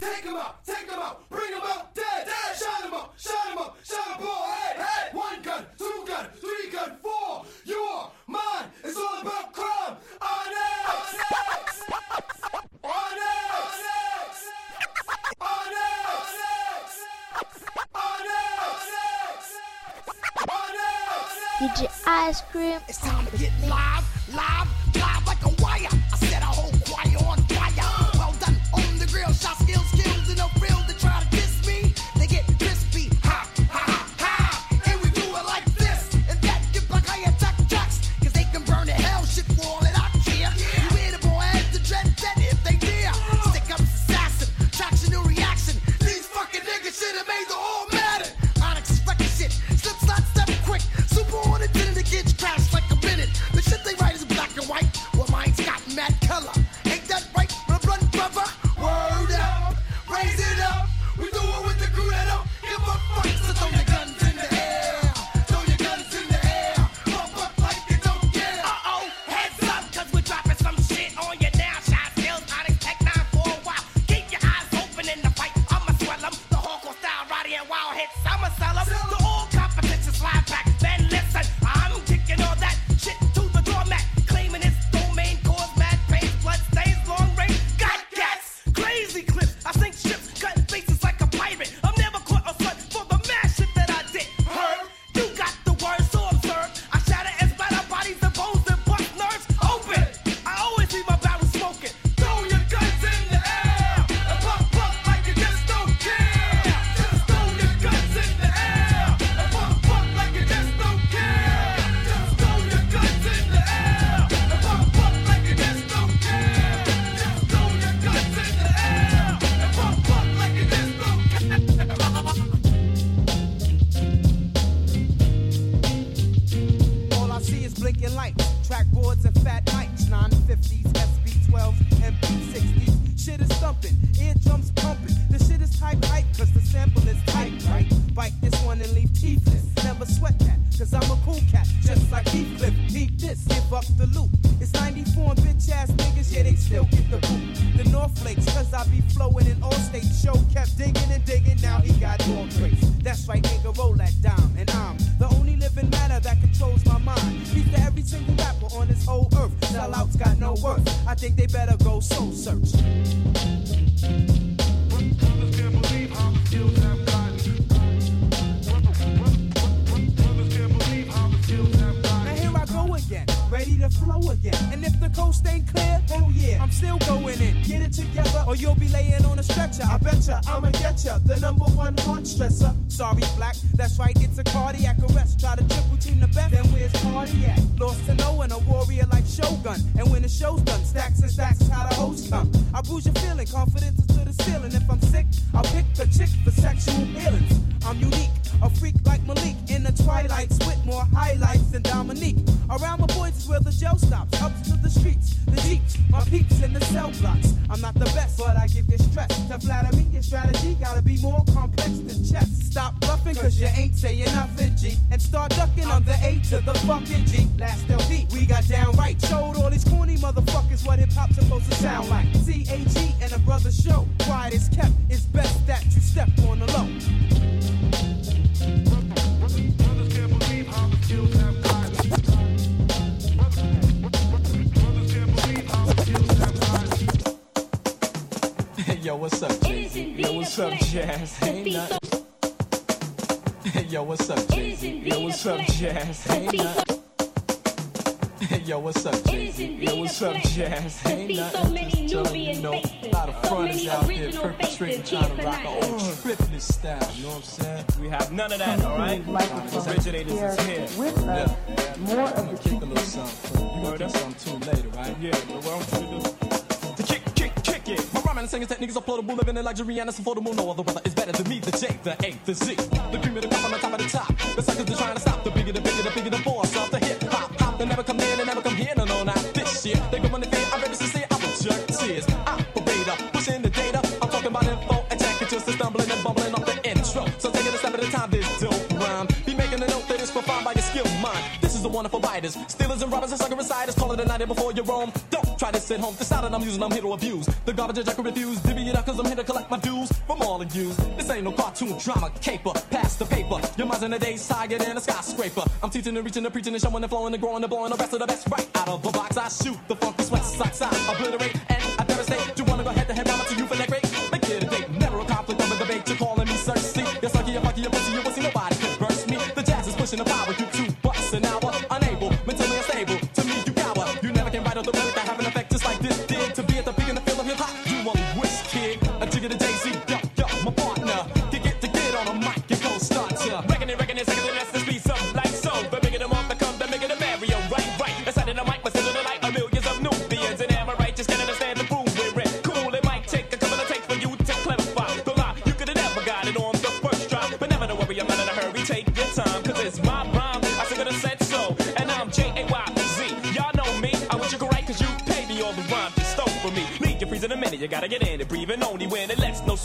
Take 'em out, take 'em out, bring 'em out dead. dead. Shine 'em up, shine 'em up, shine 'em all. Hey, hey. One gun, two gun, three gun, four. Your mind is all about crime. Onyx, Onyx, Onyx, Onyx, DJ Ice Cream. It's time to get live, live, live like a wire. It's 94 and bitch ass niggas, yeah, they still get the boot. The North Flakes, cause I be flowing in all states. Show kept digging and digging, now he got more grace. That's right, nigga, roll that dime. And I'm the only living matter that controls my mind. Beat to every single rapper on this whole earth. Sellouts got no worth. I think they better go soul search. Now here I go again, ready to flow again. And if the coast ain't clear, oh yeah, I'm still going in. Get it together, or you'll be laying on a stretcher. I betcha I'ma get ya, the number one heart stressor. Sorry, black, that's right, it's a cardiac arrest. Try to triple team the best, then where's cardiac? Lost to no one, a warrior like Shogun. And when the show's done, stacks and stacks how the hoes come. I bruise your feeling, confidence is to the ceiling. If I'm sick, I'll pick the chick for sexual healings. I'm unique, a freak like Malik in the twilights with more highlights than Dominique. Around my boys is where the jail stops, up to the streets, the jeeps, my peeps in the cell blocks. I'm not the best, but I give you stress. To flatter me, your strategy gotta be more complex than chess. Stop bluffing, cause you ain't saying nothing, G. And start ducking on the A to the fucking G. Last LP, we got down right. Showed all these corny motherfuckers what hip hop's supposed to sound like. C-A-G and a brother show. Quiet is kept, it's best that you step on the low. Yo, what's up, Jay-Z? Yo, what's up, Jaz? Ain't nothing. Hey, yo, what's up, Jay-Z? Yo, what's up, Jaz? Ain't nothing. Hey, yo, what's up, Jay-Z? Yo, what's up, Jaz? Ain't nothing. Just telling you, you know, a lot of fronts out there perpetrating, trying to rock our own tripless style. You know what I'm saying? We have none of that, all right? The originators is here. with uh, us more I'm of gonna the kick a little something. You gonna do something too later, right? Yeah, but what I want you to do? It. My rhyming and singing techniques are floatable, living in luxury and it's affordable. No other brother is better than me. The J, the A, the Z, the cream of the crop on the top of the top. The suckers are trying to stop the bigger, the bigger, the bigger, the boss of the hip hop. Hop, they never come in, they never come here. No, no, not this year. They go on the fear. I'm ready to the are wonderful biters. Stealers and robbers and sucker insiders. Call it a night before you roam. Don't try to sit home. The style that I'm using, I'm here to abuse. The garbage I can refuse. Divvy it up cause I'm here to collect my dues from all of you. This ain't no cartoon drama caper. Pass the paper. Your mind's in a day's higher than a skyscraper. I'm teaching and reaching and preaching and showing and flowing and growing and blowing the rest of the best right out of the box. I shoot the funky sweat socks out. Obliterate and I devastate. Do you wanna go head to head down to you for that great? Make it a date. Never a conflict of a debate. You're calling me Cersei. You're sucky, you're fucky, you're pussy, you're pussy. Nobody can burst me. The jazz is pushing the power.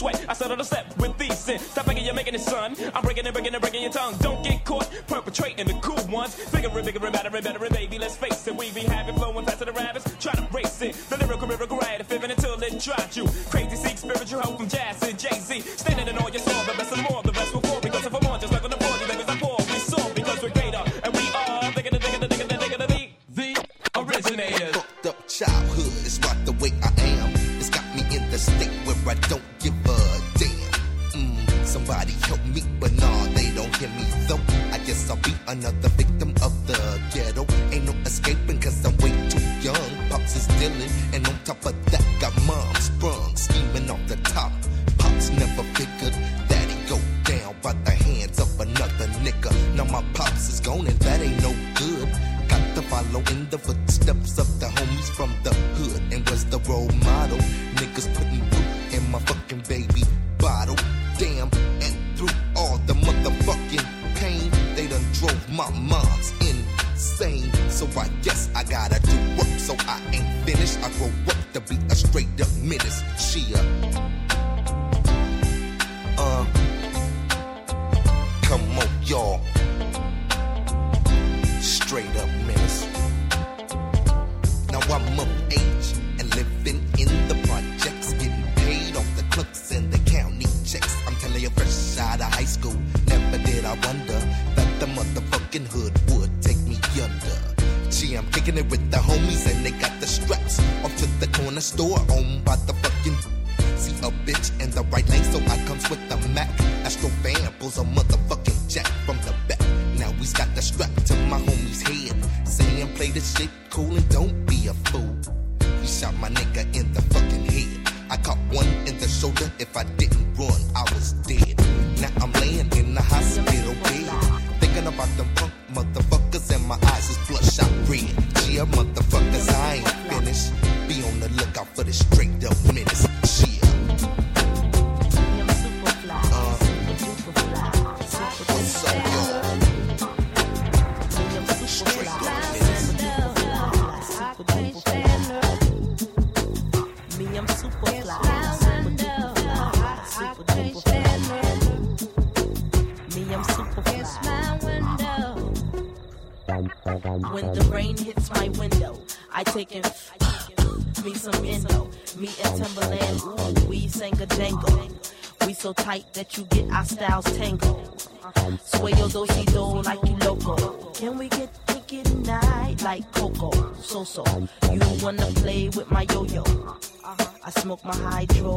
Sweat. I settle the step with these sin. Stop thinking you're making it, son. I'm breaking and breaking and breaking your tongue. Don't get caught perpetrating the cool ones. Bigger and bigger and better and better and baby, let's face it. We be having flowing faster than rabbits. Try to race it. The lyrical miracle right, fivin' until it drops you. Crazy seek spiritual hope from Jaz so tight that you get our styles tangled. Sway your do do like you loco. Can we get freaky tonight like Coco? So so. You wanna play with my yo yo? Uh-huh. I smoke my hydro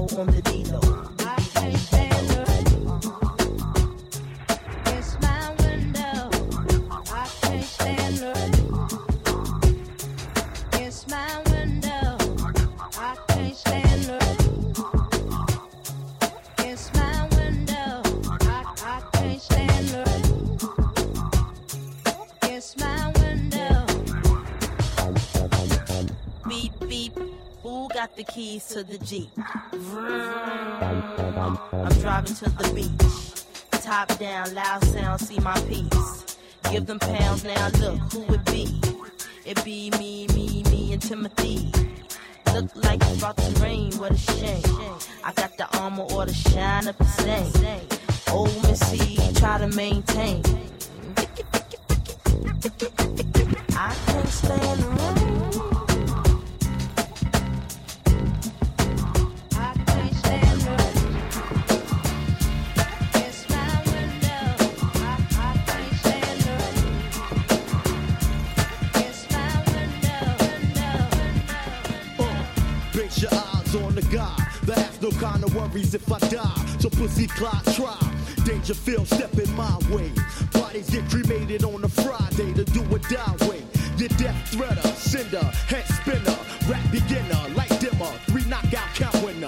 to the beach. Top down, loud sound, see my piece. Give them pounds now, look who it be. It be me, me, me, and Timothy. Look like it's about to rain, what a shame. I got the armor or the shine up the same. Old Missy, try to maintain. I can't stand the worries if I die. So pussy clock try. Dangerfield step in my way. Bodies get cremated on a Friday to do a die way. Your death threader, sender, head spinner, rap beginner, light dimmer, three knockout count winner,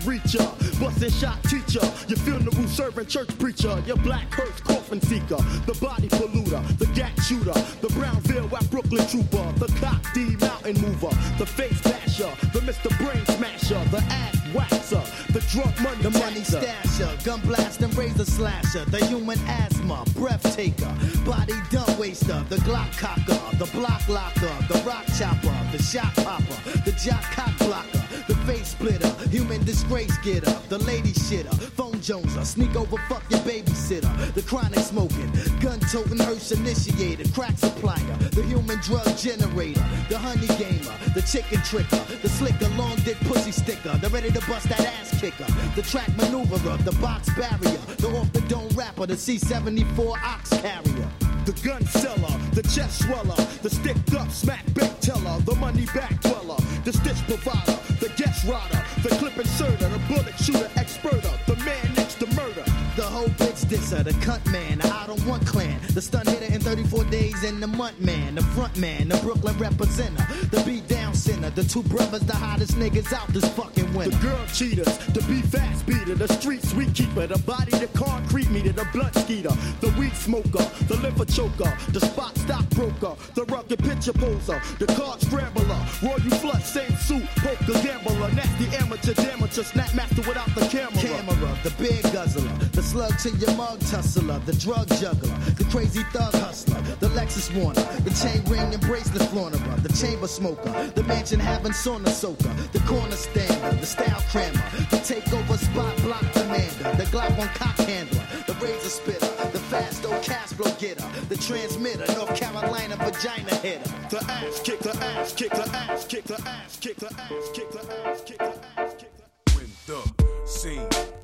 reacher, busting shot teacher, your funeral servant church preacher, your black hearse coffin seeker, the body polluter, the gat shooter, the Brownsville West Brooklyn trooper, the cock D mountain mover, the face basher, the Mr. Brain smasher, the ass waxer, the drunk money The money stasher, gun blast and razor slasher, the human asthma, breath taker, body dump waster, the Glock cocker, the block locker, the rock chopper, the shot popper, the jock cock blocker, the face splitter, human disgrace getter, the lady shitter, phone joneser, sneak over fuck your babysitter, the chronic smoking, gun toting hearse initiator, crack supplier, the human drug generator, the honey gamer, the chicken tricker, the slicker, long dick pussy sticker, the ready to bust that ass kicker, the track maneuverer, the box barrier, the off the dome rapper, the C74 ox carrier. The gun seller, the chest sweller, the sticked up smack bait teller, the money back dweller, the stitch provider, the guest rider, the clip inserter, the bullet shooter experter, the man next to murder. The whole bitch disser, the cunt man, the I don't want clan, the stun hitter in 34 days and the month man, the front man, the Brooklyn representer, the beat down sinner, the two brothers, the hottest niggas out this fucking winter. The girl cheaters, the be fast beater, the street sweet keeper, the body, the concrete meter, the blunt skeeter, the weed smoker, the liver choker, the spot stockbroker, the rugged picture poser, the card scrambler, royal flush, same suit, poker gambler, nasty amateur damager, snap master without the camera. Camera, the beer guzzler, the slug to your mug tussler, the drug juggler, the crazy thug hustler, the Lexus Warner, the chain ring and bracelet flaunterer, the chamber smoker, the mansion having sauna soaker, the corner stander, the style crammer, the takeover spot block commander, the Glock on cock handler, the razor spitter, the fast old cash flow getter, the transmitter, North Carolina vagina hitter. The ass kick, the ass kick, the ass kick, the ass kick, the ass kick, the ass kick, the ass kick. when the scene unfolds.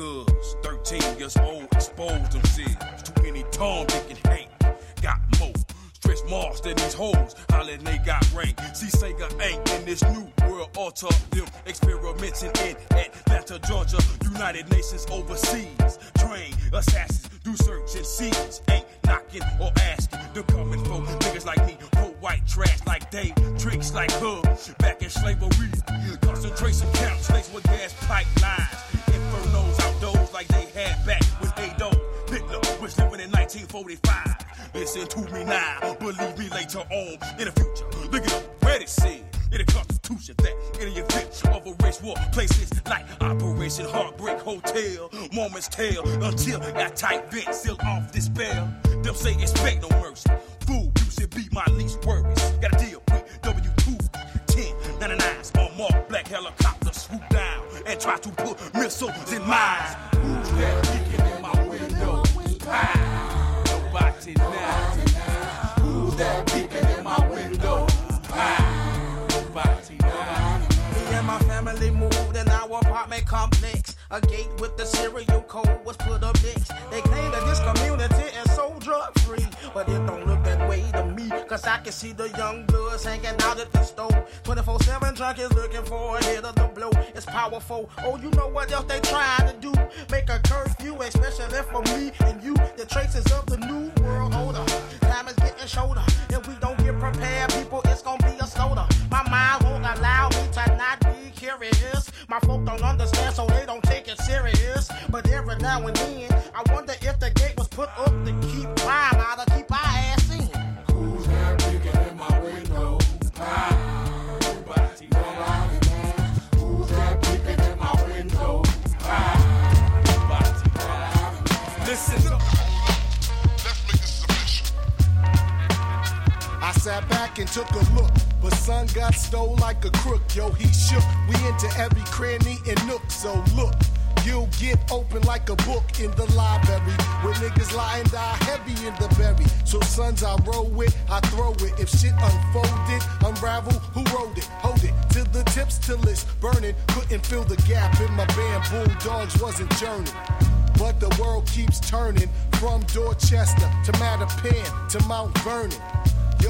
Girls, 13 years old, exposed themselves to any Tom, Dick, Hank. Got more. Stretch marks than these hoes, hollering they got rank. See, Sega ain't in this new world order. Them experimenting in Atlanta, Georgia. United Nations overseas. Train assassins, do search and seize. Ain't knocking or asking. They're coming for niggas like me. For white trash like they, tricks like her. Back in slavery. Concentration camps laced with gas pipelines. 1945. Listen to me now, believe me later on in the future. Look at what it said in the Constitution that in the event of a race war, places like Operation Heartbreak Hotel, Mormon's Tale, until that tight vent seal off this spell. Them say it's expect no mercy. Fool, you should be my least worries. Gotta deal with W2 10 99s on mark black helicopter swoop down and try to put missiles in mines. Who's Nobody now. Who's that peeking in my window? Ah, nobody now. Me and my family moved in our apartment complex. A gate with the serial code was put up next. They claim that this community is so drug free. But it don't look that way to me. Cause I can see the young bloods hanging out at the store. 24 7 junkies looking for a hit of the blow. It's powerful. Oh, you know what else they trying to do? Make a curfew, especially for me and you. The traces of the new world order. Time is getting shorter. If we don't get prepared, people, it's gonna be a slaughter. My mind won't allow me to not be curious. My folk don't understand, so they don't take it serious. But every now and then, I wonder if the gate was put up to keep crime out or and took a look, but son got stole like a crook. Yo, he shook. We into every cranny and nook. So look, you'll get open like a book in the library. Where niggas lie and die heavy in the berry. So sons I roll with, I throw it. If shit unfolded, unravel, who wrote it? Hold it to the tips till it's burning. Couldn't fill the gap in my band. Bulldogs wasn't journey. But the world keeps turning from Dorchester to Mattapan to Mount Vernon.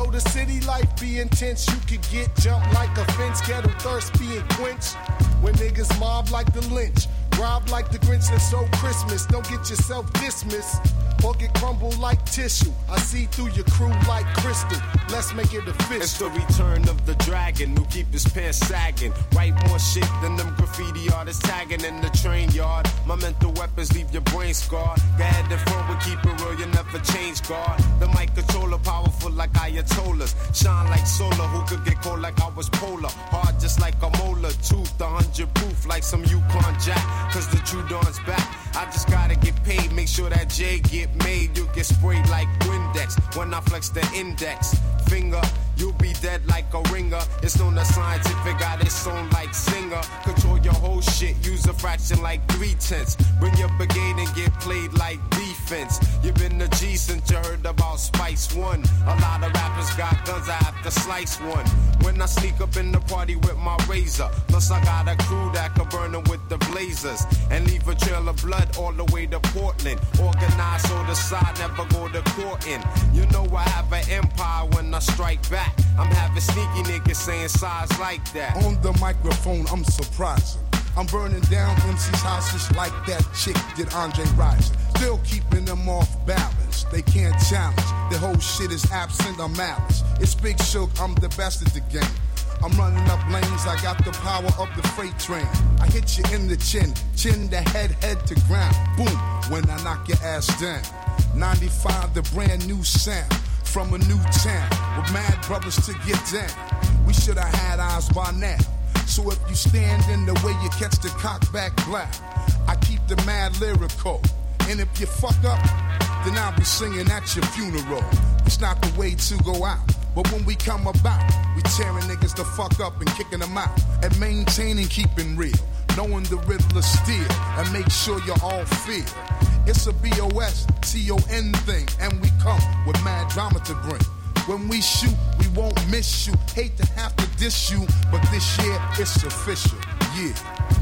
Yo, the city life be intense. You could get jumped like a fence, kettle thirst being quenched. When niggas mob like the lynch, rob like the Grinch and so Christmas. Don't get yourself dismissed or get crumbled like tissue. I see through your crew like crystal. Let's make it official. It's the return of the dragon who keep his pants sagging. Write more shit than them graffiti artists tagging in the train yard. My mental weapons leave your brain scarred. Ahead and front, keep it real, you never change guard. The mic controller powerful like Ayatollahs. Shine like solar, who could get cold like I was polar. Hard just like a molar. Tooth, a hundred proof like some Yukon Jack. Cause the dawn's back. I just gotta get paid, make sure that J get made. You get sprayed like Windex when I flex the index finger. You'll be dead like a ringer. It's known as scientific, got its own like singer. Control your whole shit, use a fraction like three tenths. Bring your brigade and get played like defense. You've been the G since you heard about Spice One. A lot of rappers got guns, I have to slice one. When I sneak up in the party with my razor, plus I got a crew that can burn them with the blazers and leave a trail of blood all the way to Portland. Organized so the side never go to court in. You know I have an empire when I strike back. I'm having sneaky niggas saying size like that. On the microphone, I'm surprising. I'm burning down MC's houses like that chick did Andre Rison. Still keeping them off balance. They can't challenge. The whole shit is absent of malice. It's Big Shug, I'm the best at the game. I'm running up lanes, I got the power of the freight train. I hit you in the chin, chin to head, head to ground. Boom, when I knock your ass down. 95, the brand new sound from a new town with mad brothers to get down. We should have had eyes by now. So if you stand in the way, you catch the cock back black. I keep the mad lyrical. And if you fuck up, then I'll be singing at your funeral. It's not the way to go out. But when we come about, we tearing niggas the fuck up and kicking them out. And maintaining keeping real. Knowing the riddle of steel. And make sure you all feel. It's a B-O-S, T-O-N thing. And we come with mad drama to bring. When we shoot, we won't miss you. Hate to have to diss you, but this year it's official. Yeah.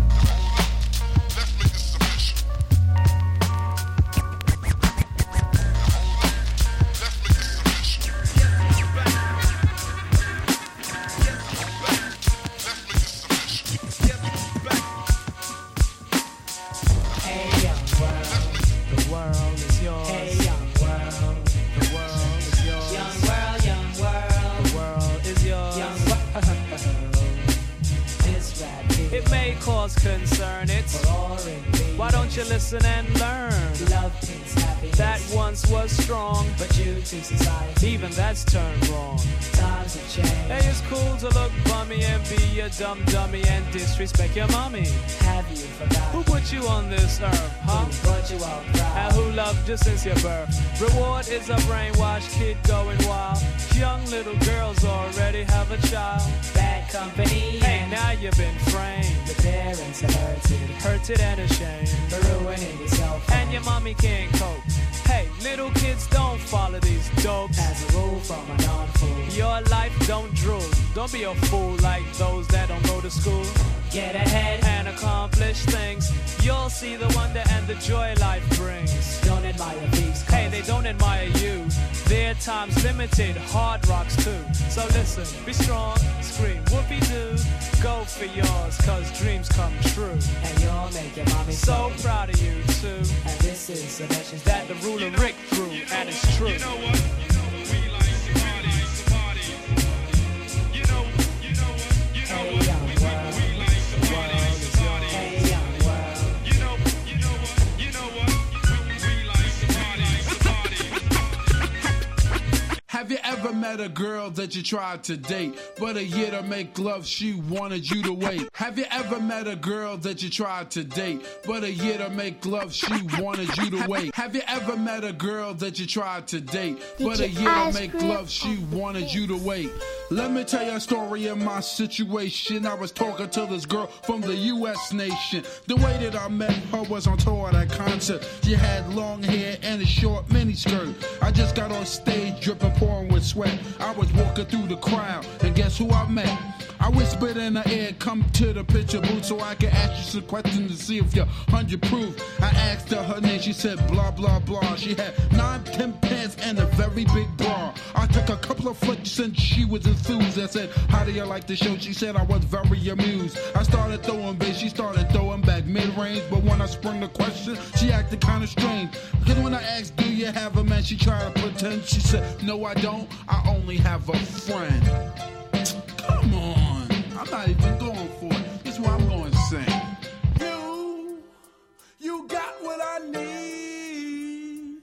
Dumb dummy and disrespect your mommy. Have you forgotten? Who put you on this earth, huh? Who brought you out And who loved you since your birth? Reward is a brainwashed kid going wild. Young little girls already have a child. Bad company. Hey, now you've been framed. The parents are hurted. Hurted and ashamed. For ruining yourself. And your mommy can't cope. Hey, little kids don't follow these dopes. As a rule from a non-fool. Your life don't drool. Don't be a fool like those that don't go to school. Get ahead and accomplish things. You'll see the wonder and the joy life brings. Don't admire thieves. Hey, they don't admire you. Their time's limited, hard rocks too. So listen, be strong, scream whoopee doo. Go for yours, cause dreams come true. And you'll make your mommy so proud of you too. And this is the message that the ruler Rick threw, and it's true. You know what? You ever met a girl that you tried to date, but a year to make love she wanted you to wait? Have you ever met a girl that you tried to date, but a year to make love she wanted you to wait? Have you ever met a girl that you tried to date, but a year to make love she wanted you to wait? Let me tell you a story of my situation. I was talking to this girl from the US nation. The way that I met her was on tour at a concert. She had long hair and a short miniskirt. I just got on stage dripping, pouring with sweat. I was walking through the crowd, and guess who I met? I whispered in her ear, come to the picture booth so I can ask you some questions to see if you're 100 proof. I asked her her name, she said blah blah blah. She had nine, ten pants and a very big bra. I took a couple of flicks and she was enthused. I said, How do you like the show? She said I was very amused. I started throwing bass, she started throwing back mid range. But when I sprung the question, she acted kind of strange. Because when I asked, Do you have a man? She tried to pretend. She said, No, I don't. I only have a friend. Come on. I'm not even going for it. This is what I'm going to. You, you got what I need.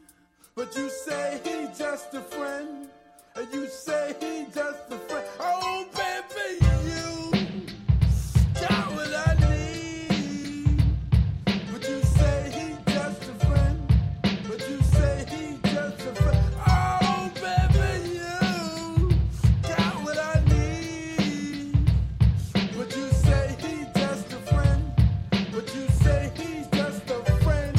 But you say he just a friend. And you say he just a friend. Oh, baby, you got what I need. But you say he just a friend. But you say he just a friend. Oh, baby, you got what I need. But you say he just a friend. But you say he's just a friend.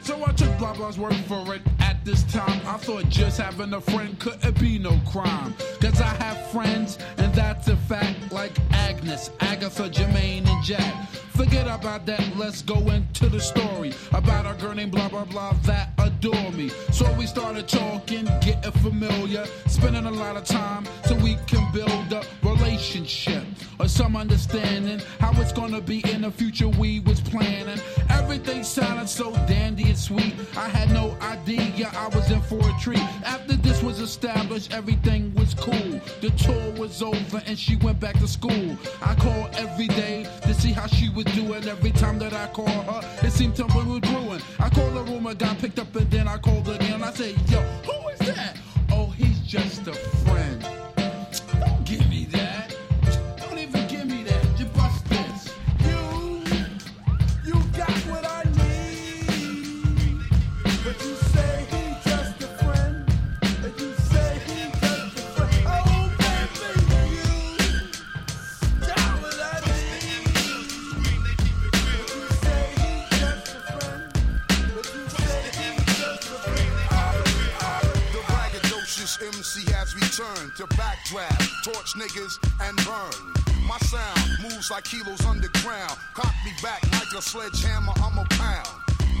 So I took word for it. This time, I thought just having a friend couldn't be no crime. Cause I have friends, and that's a fact, like Agnes, Agatha, Jermaine, and Jack. Forget about that, let's go into the story about a girl named blah blah blah that adore me. So we started talking, getting familiar, spending a lot of time so we can build a relationship or some understanding how it's gonna be in the future we was planning. Everything sounded so dandy and sweet. I had no idea I was in for a treat. After was established, everything was cool. The tour was over and she went back to school. I called every day to see how she was doing. Every time that I called her, it seemed something was brewing. I called the room, got picked up, and then I called again. I said, Yo, who is that? Oh, he's just a friend. To backdraft, torch niggas, and burn. My sound moves like kilos underground. Cock me back like a sledgehammer, I'm a pound.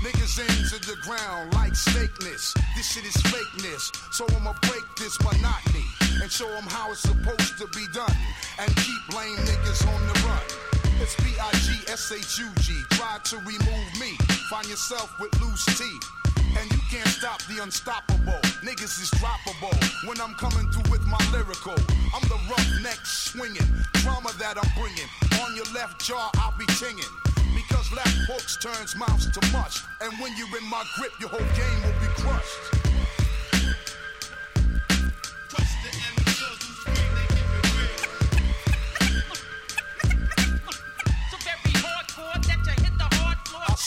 Niggas into the ground like snakeness. This shit is fakeness. So I'ma break this monotony and show them how it's supposed to be done. And keep lame niggas on the run. It's B-I-G-S-H-U-G. Try to remove me. Find yourself with loose teeth. And you can't stop the unstoppable. Niggas is droppable when I'm coming through with my lyrical. I'm the roughneck swinging, trauma that I'm bringing. On your left jaw, I'll be tinging. Because left hooks turns mouths to mush. And when you're in my grip, your whole game will be crushed.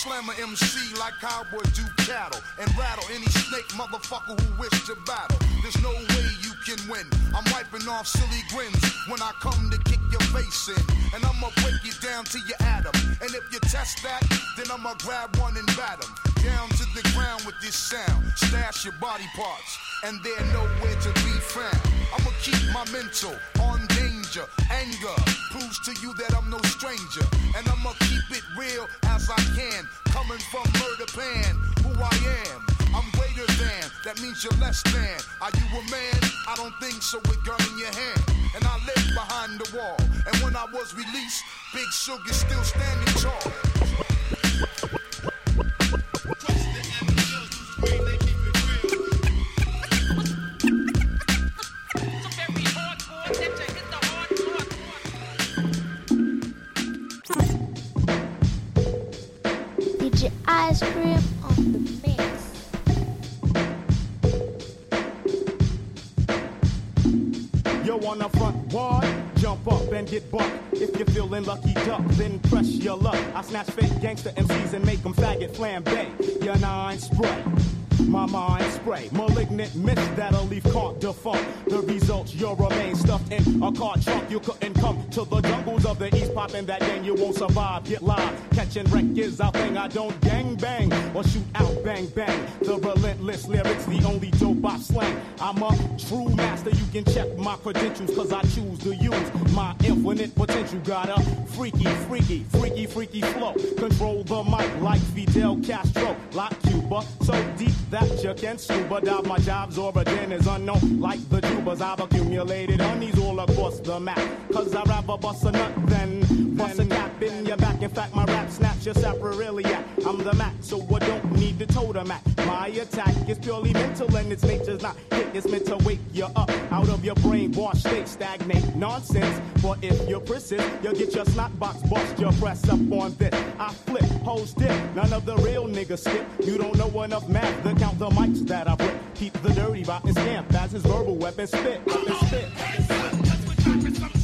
Hard slam a MC like cowboy do cattle and rattle any snake motherfucker who wish to battle. There's no way you can win. I'm wiping off silly grins when I come to kick your face in. And I'ma break you down to your atom. And if you test that, then I'ma grab one and bat 'em Down to the ground with this sound. Stash your body parts, and they're nowhere to be found. I'ma keep my mental on danger. Anger proves to you that I'm no stranger. And I'ma real as I can. Coming from murder pan, who I am. I'm greater than, that means you're less than. Are you a man? I don't think so with gun in your hand. And I live behind the wall. And when I was released, Big Shug still standing tall. Get bucked. If you're feeling lucky duck, then press your luck. I snatch fake gangster MCs and make them faggot flambe. Your nine spray. My mind spray, malignant mist that'll leave caught defunct. The results, you'll remain stuffed in a car trunk. You couldn't come to the jungles of the east, popping that gang, you won't survive. Get live, catching wreck is our thing. I don't gang bang or shoot out bang bang. The relentless lyrics, the only dope I slang. I'm a true master, you can check my credentials, cause I choose to use my infinite potential. Got a freaky, freaky, freaky, freaky flow. Control the mic like Fidel Castro, like Cuba. So deep that you can scuba dive. My job's origin is unknown, like the tubers. I've accumulated honeys all across the map. Cause I'd rather bust a nut than bust a cap in your back. In fact, my rap snaps your sacroiliac. I'm the Mac, so I don't need the totem act. My attack is purely mental and its nature's not hit. It's meant to wake you up out of your brainwash state. Stagnate nonsense. But if you're persist, you'll get your snot box bust. Your press up on this. I flip, host dip. None of the real niggas skip. You don't know enough math to count the mics that I flip. Keep the dirty rotten scamp as his verbal weapon spit. Weapon spit. Real,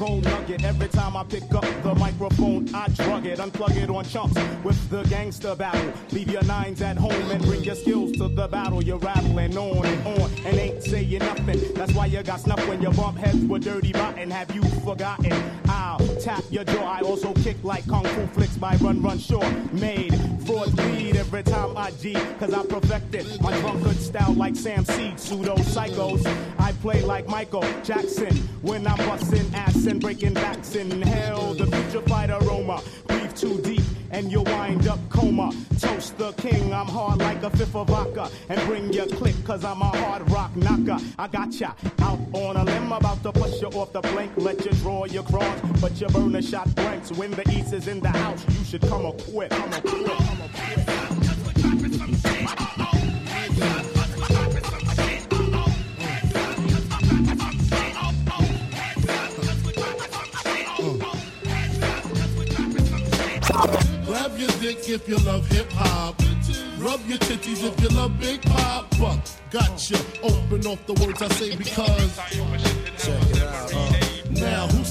gold nugget. Every time I pick up the microphone, I drug it, unplug it on chumps with the gangster battle. Leave your nines at home and bring your skills to the battle. You're rattling on and on and ain't saying nothing. That's why you got snuff when your bump heads were dirty rotten. Have you forgotten? I'll tap your jaw. I also kick like kung fu flicks by Run Run Shaw. Made fraud bleed every time I G, cause I perfected my drunkard style like Sam Seed. Pseudo psychos. I play like Michael Jackson when I'm busting ass and breaking backs in hell. The future fight aroma. Breathe too deep and you'll wind up coma. Toast the king, I'm hard like a fifth of vodka. And bring your click, cause I'm a hard rock knocker. I got ya out on a limb, about to push you off the plank. Let you draw your cross, but you burn a shot blanks. When the east is in the house, you should come equipped. Come equipped. Come equipped. Your dick if you love hip hop. Rub your titties if you love Big Poppa. Gotcha. Open off the words I say because. Check it out. Uh, now,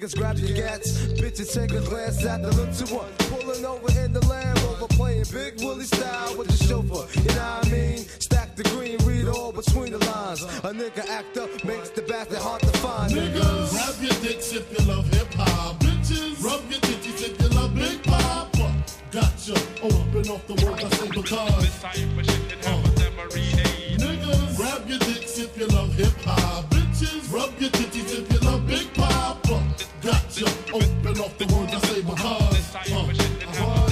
Niggas grab your gats. Bitches take a glance at the little one. Pulling over in the Land Rover. Playing Big Willie style with the chauffeur. You know what I mean? Stack the green, read all between the lines. A nigga act up makes the bastard hard to find. Niggas, grab your dicks if you love hip hop. Bitches, rub your titties if you love Big Poppa. Gotcha. Open off the words I say because. Uh. Niggas, grab your dicks if you love hip hop. Bitches, rub your titties Open off the words I say because. Uh.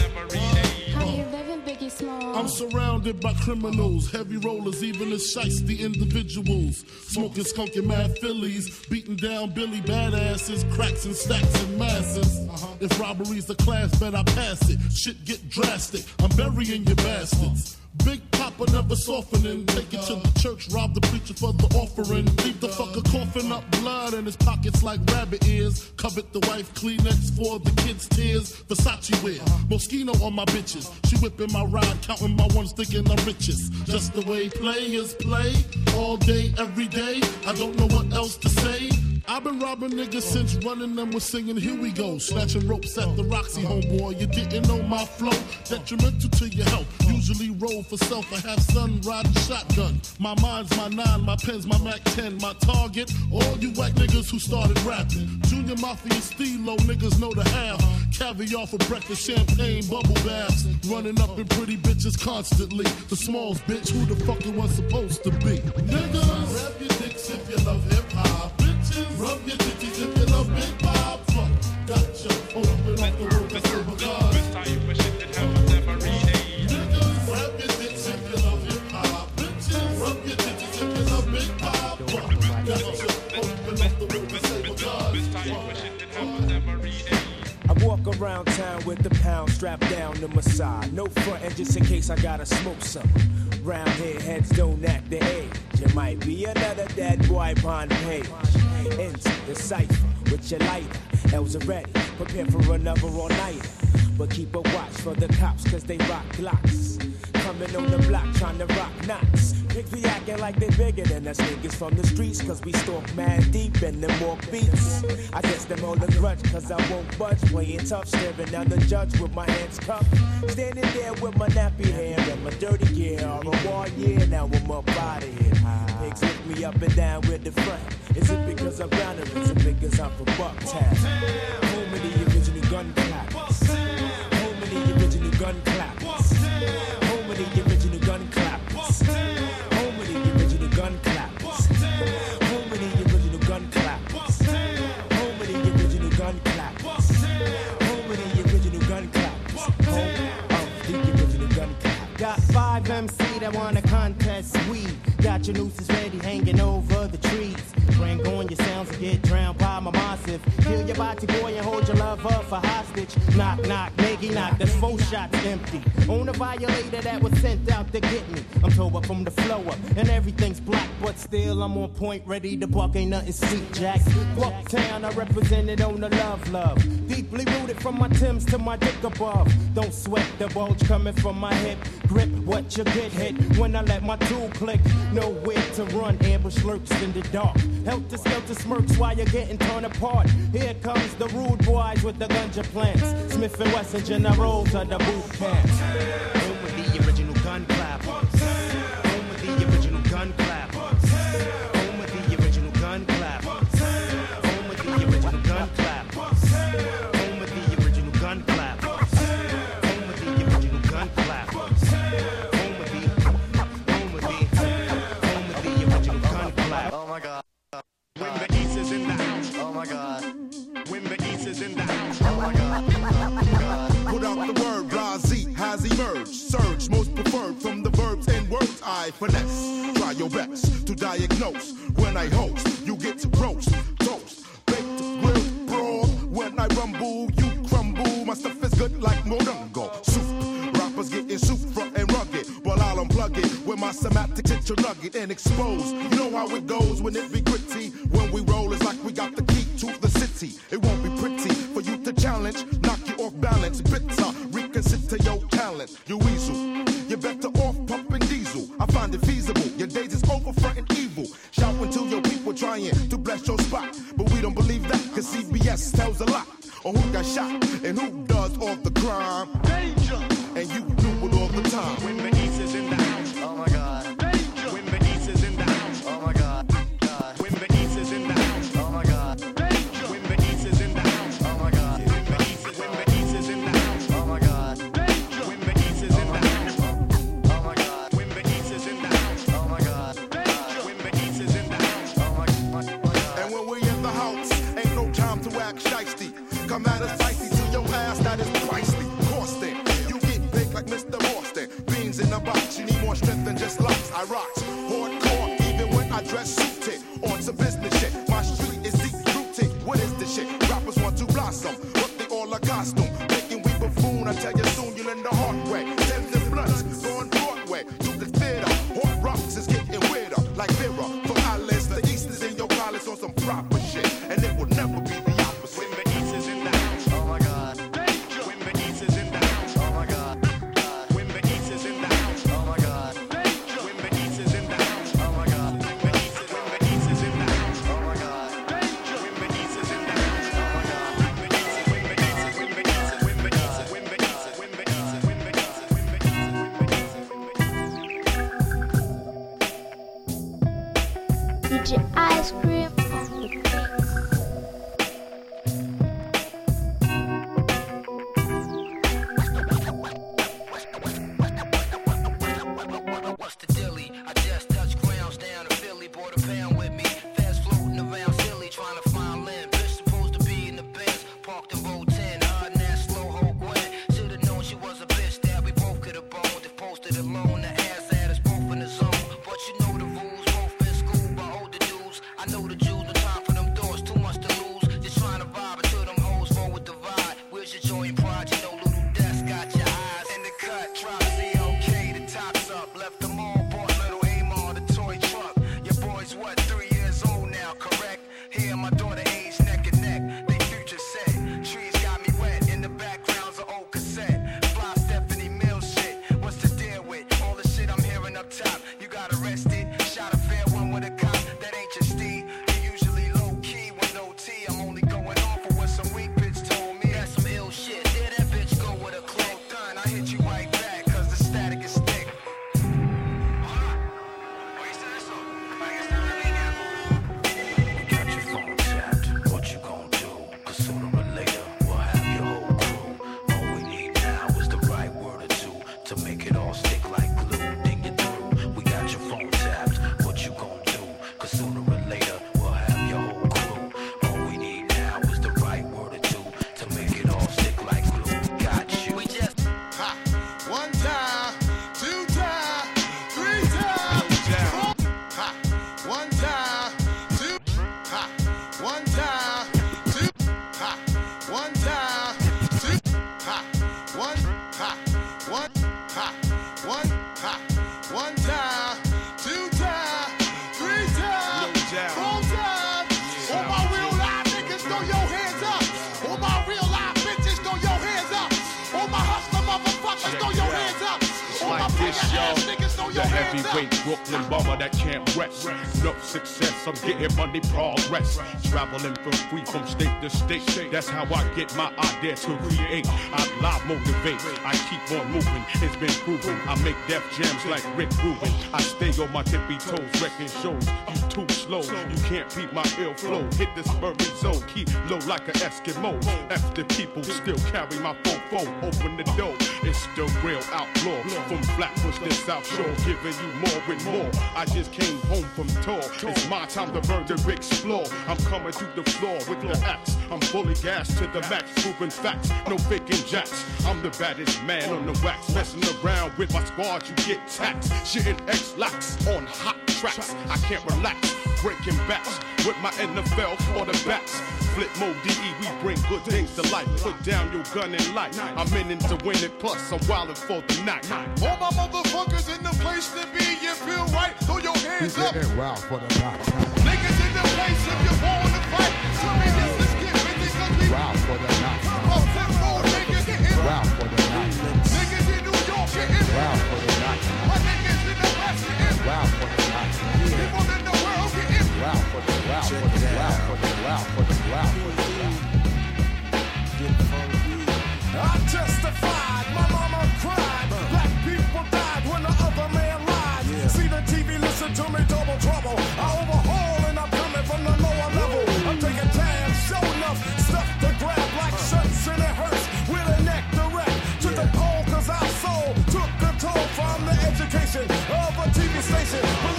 I'm surrounded by criminals, heavy rollers, even the shiesty individuals. Smoking skunky mad fillies, beating down Billy badasses, cracks and stacks and masses. If robbery's the class, bet I pass it. Shit get drastic, I'm burying your bastards. Big Poppa never softening. Take it to the church, rob the preacher for the offering. Leave the fucker coughing up blood in his pockets like rabbit ears. Covet the wife Kleenex for the kids' tears. Versace wear. Moschino on my bitches. She whipping my ride, counting my ones, thinking I'm richest. Just the way players play. All day, every day. I don't know what else to say. I've been robbing niggas since running them was singing Here We Go. Snatching ropes at the Roxy, homeboy. You didn't know my flow. Detrimental to your health. Usually roll for self. I have son riding shotgun. My mind's my nine, my pen's my Mac 10. My target, all you whack niggas who started rapping. Junior Mafia Stilo, niggas know the half. Caviar for breakfast, champagne, bubble baths. Running up in pretty bitches constantly. The smalls, bitch, who the fuck it was supposed to be? Niggas, to my side. No front end just in case I gotta smoke some. Round here, heads don't act the age. It might be another dead boy on page. Into the cipher with your lighter. L's are ready, prepare for another all nighter. But keep a watch for the cops, cause they rock glocks. Coming on the block trying to rock knots. Pick be acting like they bigger than us niggas from the streets, cause we stalk mad deep in them more beats. I guess them all a grudge, cause I won't budge. Playing tough, staring down the judge with my hands cupped. Standing there with my nappy hair and my dirty gear. on a war year, now I'm up out of here. Pigs lift me up and down with the front. Is it because I'm down or is it because I'm from Bucktown? Home of the original gun clappers. Home of the original gun clappers. Wanna contest We Got your nooses ready hanging over the trees. Bring on your sounds and get drowned by my massive. Kill your body boy and hold your love up for hostage. Knock, knock, nigga, knock. That's four shots empty. On a violator that was sent out to get me. I'm tore up from the flow up and everything's black, but still I'm on point, ready to buck. Ain't nothing sweet, Jack. Bucktown, I represented on the love, love. Deeply rooted from my Timbs to my dick above. Don't sweat the bulge coming from my hip. Grip what you get hit when I let my tool click. Nowhere to run, ambush lurks in the dark. Help Helter skelter smirks while you're getting torn apart. Here comes the rude boys with the ganja plants. Smith and Wesson generals the boot camp. Home with the original gun clappers. Home with the original gun clappers. Your to diagnose. When I host, you get to roast, toast, baked, grilled, broad. When I rumble, you crumble. My stuff is good like Morongo. Soup, rappers getting soup front and rugged. While I'll unplug it with my semantics, semantic tissue nugget and expose. You know how it goes when it be gritty. When we roll, it's tells a lot. On who got shot and who this, yo. The heavyweight Brooklyn bomber that can't rest. No success, I'm getting money progress. Traveling from free from state to state. That's how I get my idea to create. I live motivate. I keep on moving. It's been proven. I make death jams like Rick Rubin. I stay on my tippy toes, wrecking shows. You too slow. You can't beat my ill flow. Hit this Burry zone. Keep low like an Eskimo. After people still carry my fofo. Open the door. It's the real outlaw. From Flatbush to South Shore. Giving you more and more. I just came home from tour. It's my time to burn the explore. I'm coming through the floor with the axe. I'm fully gassed to the max. Proving facts. No faking jacks. I'm the baddest man on the wax. Messing around with my squad, you get taxed. Shitting X-Lax on hot tracks. I can't relax. Breaking backs with my NFL quarterbacks. Flip mode DE, we bring good things to life. Put down your gun and light. I'm in it to win it, plus I'm wildin' for the night. All my motherfuckers in the place to be. You feel right? Throw your hands up. wild for the block. Niggas in the place if you wanna fight. Tell me this, let's get busy 'cause we Wild for the night. Oh, ten more niggas getting Wild for the night. Niggas in New York getting Wild for the night. My niggas in the West getting Wild of a TV station.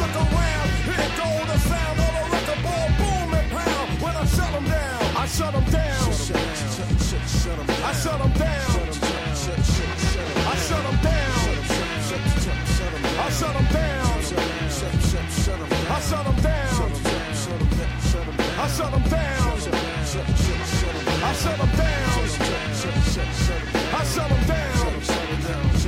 Shut them down. I shut them down. I shut them down. I shut them down. I shut them down. I shut them down. I shut them down. I shut them down.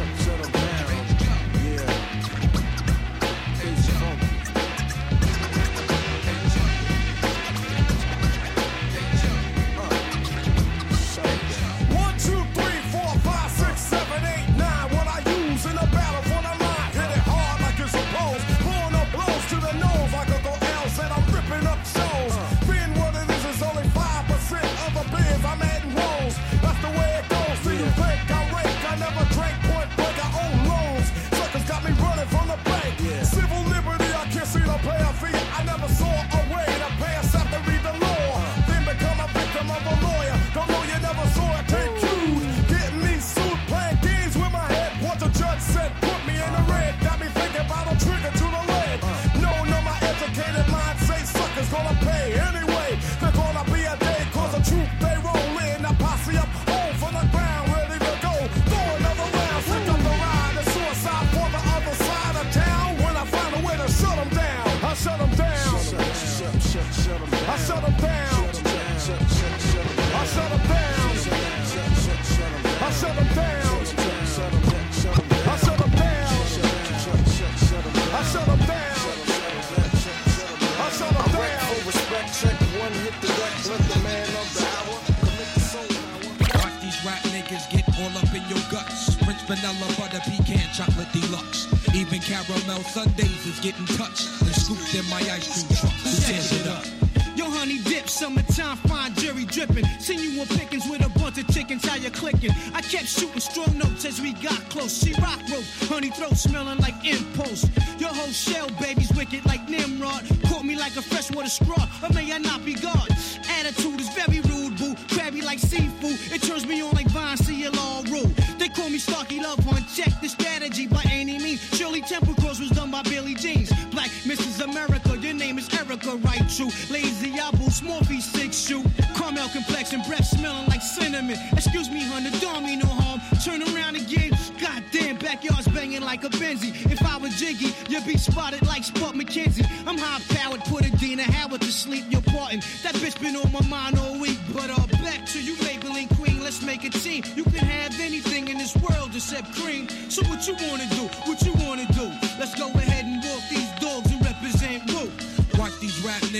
Sundaes is getting touched. And scooped in my ice cream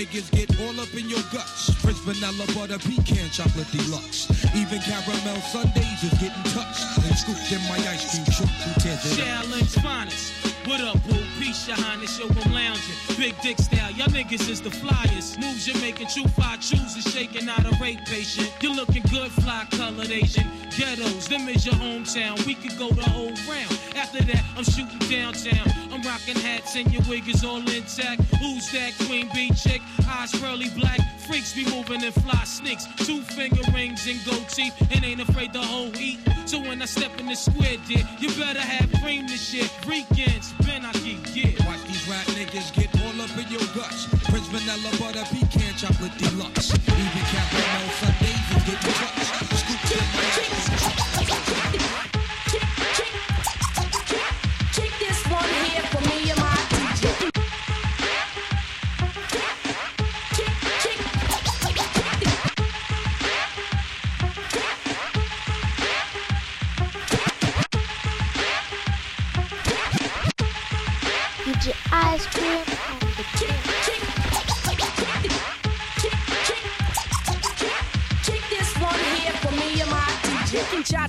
niggas get all up in your guts. French vanilla, butter, pecan, chocolate deluxe. Even caramel sundaes is getting touched and scooped in my ice cream truck. Who tears it up? Challenge finest. What up, boo? Peace, your highness, yo, I'm lounging. Big dick style, y'all niggas is the flyers. Moves you're making, true fly chooses, shaking out a rape patient. You're looking good, fly colored Asian. Ghettos, them is your hometown. We could go the whole round. After that, I'm shooting downtown. I'm rocking hats and your wig is all intact. Who's that queen bee chick? Eyes pearly black. Freaks be moving and fly sneaks. Two finger rings and gold teeth and ain't afraid to hold heat. So when I step in the square, dear, you better have cream this shit. Weekends, Ben, I get get. Watch these rap niggas get all up in your guts. Prince vanilla, butter, pecan, chocolate deluxe. Even caramel sundaes is getting touched.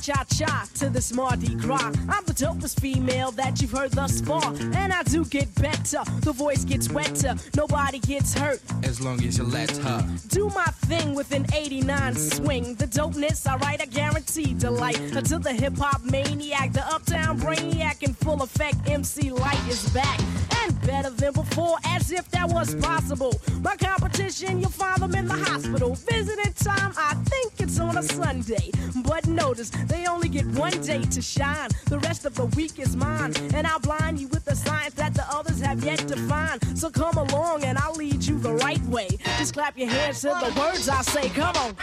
Cha cha to this Mardi Gras. I'm the dopest female that you've heard thus far. And I do get better. The voice gets wetter. Nobody gets hurt. As long as you let her. Do my thing with an 89 swing. The dopeness, alright, I guarantee delight. Until the hip hop maniac, the uptown brainiac in full effect, MC Lyte is back. And better than before, as if that was possible. My competition, you'll find them in the hospital. Visiting time, I think it's on a Sunday. But notice, they only get one day to shine. The rest of the week is mine. And I'll blind you with the science that the others have yet to find. So come along and I'll lead you the right way. Just clap your hands to the words I say. Come on.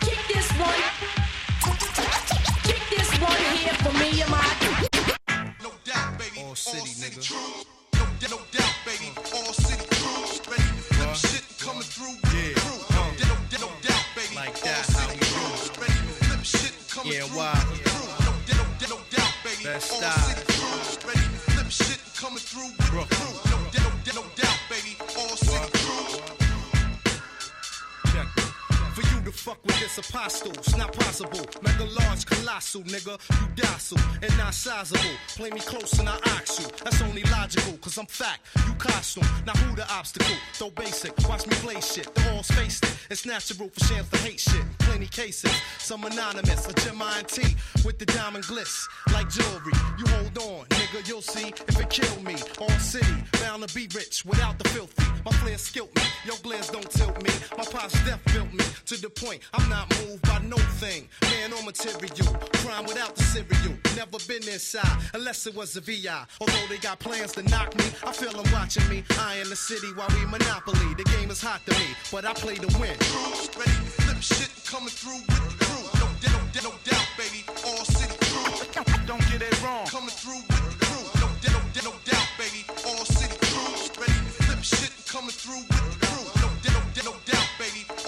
Kick this one. Kick this one here for me and my All city, nigga. No, no doubt, baby. All city crews. Ready to flip shit coming through doubt, baby. Best All style. Ready to flip shit coming through with the to fuck with this apostle, it's not possible. Mega large, colossal, nigga. You docile and not sizable. Play me close and I ox you. That's only logical, cause I'm fact. You costume. Now who the obstacle? Though basic. Watch me play shit. The all's faced it. It's natural for shams to hate shit. Plenty cases. Some anonymous. A T with the diamond glitz. Like jewelry. You hold on, nigga. You'll see if it kill me. All city. Bound to be rich without the filthy. My flair skilled me. Your glares don't tilt me. My pops death built me to the point I'm not moved by no thing. Man or material. Crime without the cereal. Never been inside unless it was a VI. Although they got plans to knock me, I feel them watching me. I in the city while we monopoly. The game is hot to me, but I play to win. Ready to flip shit coming through with the crew. No, no, no doubt, baby. All city crews. Don't get it wrong. Coming through with the crew. No, no, no doubt, baby. All city crews. Ready to flip shit coming through with the crew. No, no, no doubt, baby.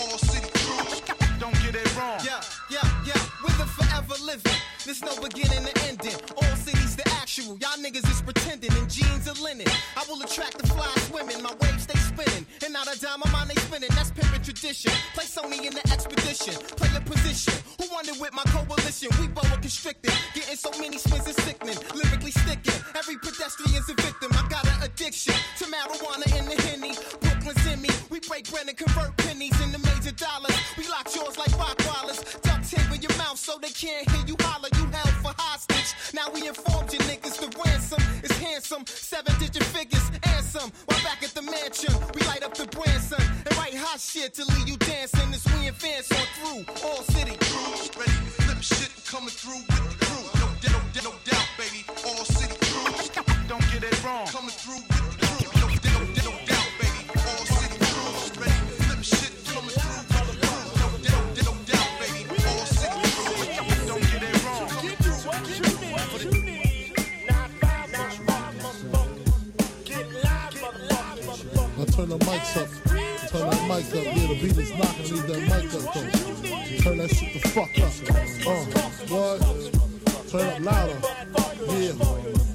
Wrong. Yeah, yeah, yeah, with a forever living. There's no beginning or ending. All cities the actual. Y'all niggas is pretending in jeans and linen. I will attract the fly women. My waves stay spinning. And not a dime of mine they spinning. That's pimpin' tradition. Play Sony in the expedition. Play a position. Who wanted with my coalition? We boa constricted. Getting so many spins is sickening. Lyrically sticking. Every pedestrian's a victim. I got an addiction to marijuana in the henny. Brooklyn's in me. We break bread and convert pennies into major dollars. We lock yours like rock wallers. Duct tape in your mouth so they can't hear you holler. You held for hostage. Now we informed you niggas the ransom is handsome. Seven digit figures and some. While back at the mansion, we light up the Branson and write hot shit to leave you dancing as we advance on through all city. Crews ready to flip shit coming through with the crew. No, doubt, no, no doubt, baby. All city crews. Don't get it wrong. Coming through Now turn the mics up. Turn that mic up. Yeah, the beat is knocking. Leave that mic up though. Turn that shit the fuck up. Uh, what? Turn up louder. Yeah.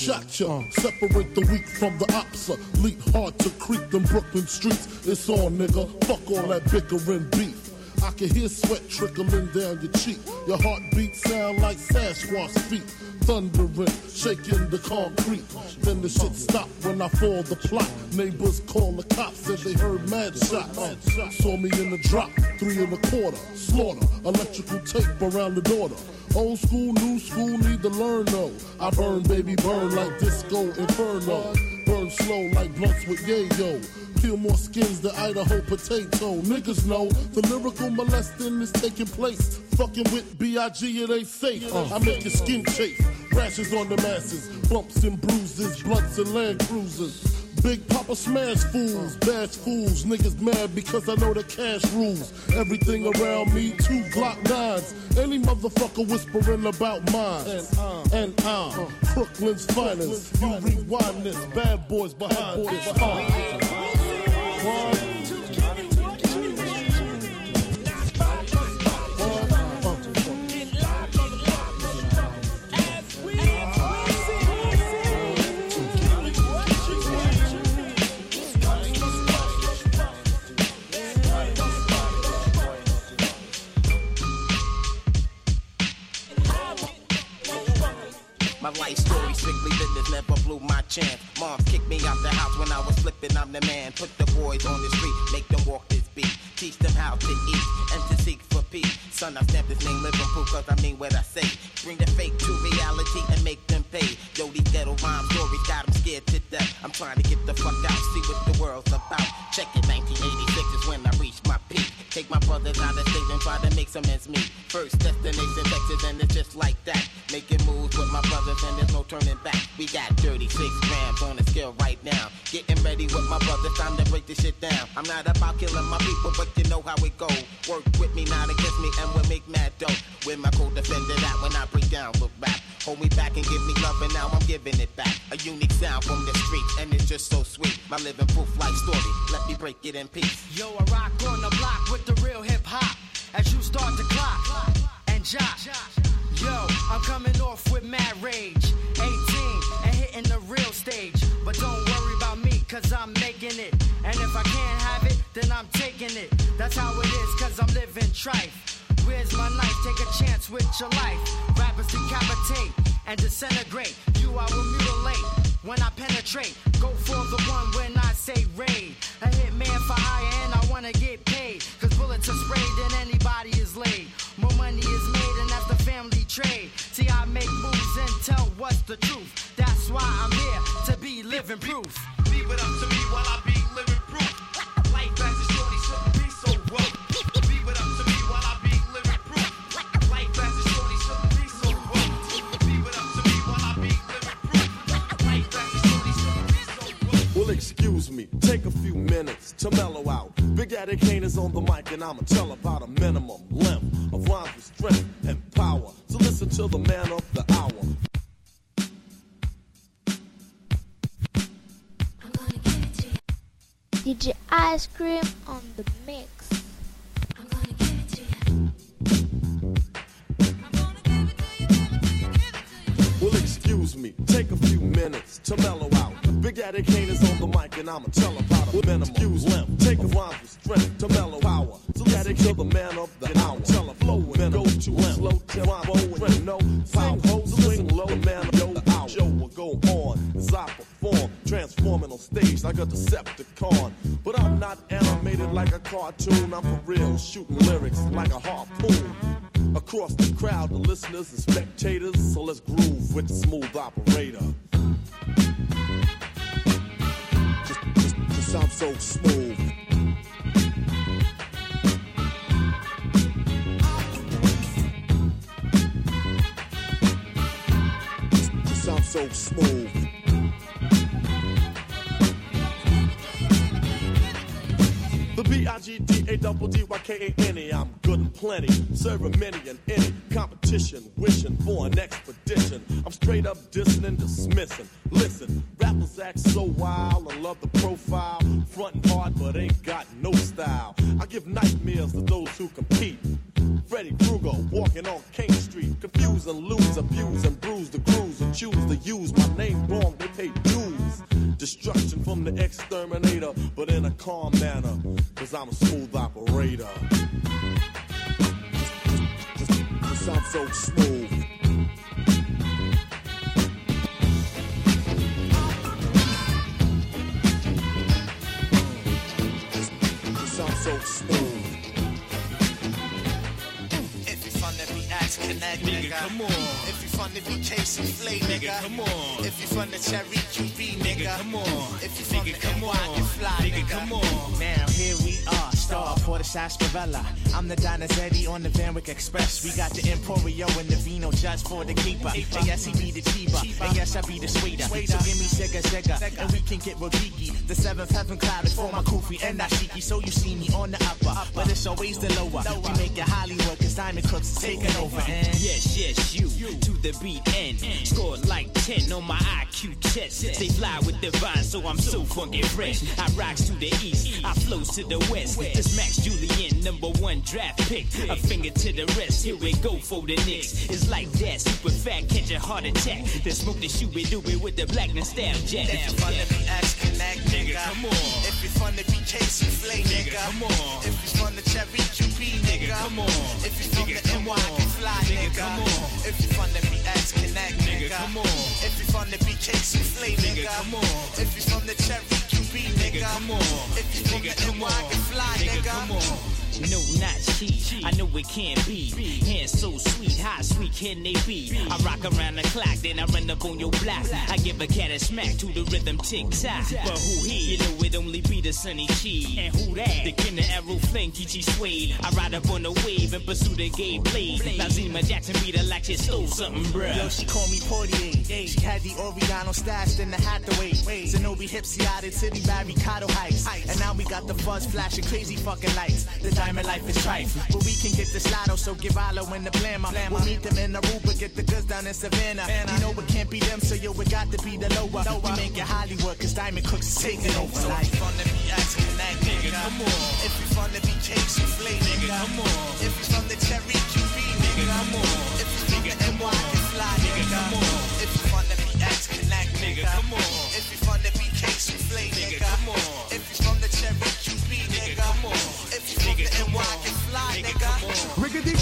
Shot ya? Separate the weak from the opsa. Leap hard to creep them Brooklyn streets. It's on, nigga. Fuck all that bickering beef. I can hear sweat trickling down your cheek. Your heartbeat sound like Sasquatch feet. Thundering, shaking the concrete. Then the shit stop when I fall the plot. Neighbors call the cops, said they heard mad shots. Saw me in the drop, three and a quarter. Slaughter, electrical tape around the daughter. Old school, new school, need to learn though. I burn, baby, burn like disco inferno. Burn slow like blunts with yayo. Peel more skins than Idaho potato. Niggas know the lyrical molesting is taking place. Fucking with B.I.G. it ain't safe. Uh. I make your skin chafe. Rashes on the masses. Bumps and bruises. Blunts and land cruisers. Big Poppa smash fools, bash fools, niggas mad because I know the cash rules. Everything around me, two Glock nines. Any motherfucker whispering about mine. And uh, I'm uh, Brooklyn's finest. You rewind this, bad boys behind this. One. My life story strictly business, never blew my chance. Mom kicked me out the house when I was flipping, I'm the man. Put the boys on the street, make them walk this beat. Teach them how to eat and to seek for peace. Son, I stamp this name living proof cause I mean what I say. Bring the fake to reality and make them pay. Yo, these ghetto rhyme stories got them scared to death. I'm trying to get the fuck out, see what the world's about. Check it, 1986 is when I reached my peak. Take my brothers out of state and try to make some ends meet. First destination Texas and it's just like that. Making turning back. We got 36 grams on the scale right now. Getting ready with my brothers, time to break this shit down. I'm not about killing my people, but you know how it go. Work with me, not against me, and we'll make mad dough. With my co-defender that when I break down, look back. Hold me back and give me love, and now I'm giving it back. A unique sound from the streets, and it's just so sweet. My living proof life story, let me break it in peace. Yo, I rock on the block with the real hip hop. As you start to clock and jock. Yo, I'm coming off with mad rage. Cause I'm making it. And if I can't have it, then I'm taking it. That's how it is, cause I'm living trife. Where's my knife? Take a chance with your life. Rappers decapitate and disintegrate. You I will mutilate when I penetrate. Go for the one when I say raid. A hitman for hire and I wanna get paid. Cause bullets are sprayed and anybody is laid. More money is made and that's the family trade. See, I make moves and tell what's the truth. That's why I'm here to be living proof. To. Well, excuse me, take a few minutes to mellow out. Big Daddy Kane is on the mic, and I'ma tell about a minimum length of rhymes with strength and power. So listen to the man of the hour. DJ Ice Cream on the mix. Well, excuse me, take a few minutes to mellow out. Big Daddy Kane is on the mic, and I'ma tell about a minimum. Use limp, take a rhyme with strength to mellow power. So Daddy kill the man of the hour. Tell a flow and go to limp, slow tempo and no foul. Hoes swing low, man of yo hour. Show will go on as Transforming on stage like a Decepticon. But I'm not animated like a cartoon. I'm for real, shooting lyrics like a harpoon. Across the crowd, the listeners and spectators. So let's groove with the smooth operator. Just, just, just sound so smooth. Sound so smooth. The B-I-G-D-A-double-D-Y-K-A-N-E I'm good and plenty Serving many and any competition Wishing for an expedition. I'm straight up dissing and dismissing. Listen, rappers act so wild And love the profile. Frontin' hard but ain't got no style. I give nightmares to those who compete. Freddy Krueger walking on King Street. Confuse and lose, abuse and bruise the crews And choose to use my name wrong They pay dues. Destruction from the exterminator But in a calm manner Cause I'm a smooth operator. Just sound so smooth. Just sound so smooth. If you fun be ass connect, nigga, come on. If you fun to be chasing flay, nigga, come on. If you fun to cherry QB, nigga, come on. If you fun to come on, you fly, nigga, come on. Now here we are, star for the sarsaparilla. I'm the Donizetti on the Van Wyck Express. We got the Emporio and the Vino just for the keeper. And yes, he be the cheaper. And yes, I be the sweeter. So give me Sega Sega, and we can get real geeky. The seventh heaven cloud is for my kufi and Nashiki. So you see me on the upper, but it's always the lower. We make it Hollywood, cause Diamond Crooks is taking over. And Yes, yes, you to the beat end. Scored like 10 on my IQ test. They fly with divine, so I'm so funky fresh. I rocks to the east, I flows to the west. This Max Julien, number one draft pick. A finger to the rest, here we go for the Knicks. It's like that, super fat, catch a heart attack. Then smoke the shoe, we do it with the black and stab jack. If you fun to be ass connect, nigga, come on. If you fun to be chasing flay, nigga, come on. If you fun to cherry QB, nigga, come on. If you fun to NY, you fly, nigga, come on. If you fun to be ass connect, nigga, come on. If you fun to be chasing flay, nigga, come on. If you fun to cherry QB, nigga, come on. If you fun to NY, you fly, nigga, come on. No, not cheap. I know it can't be. Hands so sweet, how sweet can they be? I rock around the clock, then I run up on your block. I give a cat a smack to the rhythm tick tock. But who he? You know it only be the sunny chi. And who that? The kin of arrow flank, Kichi Suede. I ride up on the wave and pursue the gay blade. Lazima Jackson beat her like she stole something, bruh. Yo, she called me Portier. She had the Oriano stashed in the Hathaway. Zenobi Hipsy out at City by Ricardo Heights. And now we got the fuzz flashing crazy fucking lights. The diamond life is trife. But we can get this lotto, so give Alo in the blammer. We'll meet them in Aruba, get the goods down in Savannah. You know it can't be them, so yo, it got to be the lower. We make it Hollywood, cause Diamond Cooks is taking over. So you fun to be ass connect, nigga, come on. If you fun to be chasing flay, nigga, come on. If you fun to cherry QB, nigga, come on. If you fun to NY, you fly, nigga, come on. If you fun to be ass connect, nigga, come on. If you fun to be chasing flay, nigga, come on. If you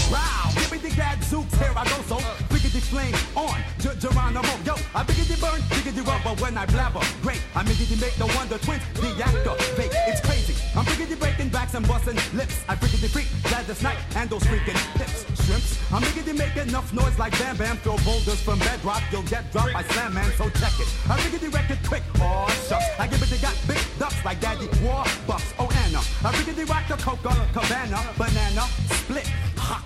Riggedy row, gibbity gadzooks, here I go, so flame on, Ger- Geronimo, yo, I biggity burn, biggity rubber when I blabber, great, I biggity make the wonder twins, the actor, fake, it's crazy, I'm biggity breaking backs and busting lips, I biggity freak, Gladys Knight, and those freaking hips, shrimps, I'm biggity make enough noise like Bam Bam, throw boulders from bedrock, you'll get dropped by Slam Man, so check it, I biggity wreck it quick, oh shucks, I give it, they got big ducks like Daddy War Bucks, oh Anna, I biggity rock the Coca, Cabana, banana, split, hot,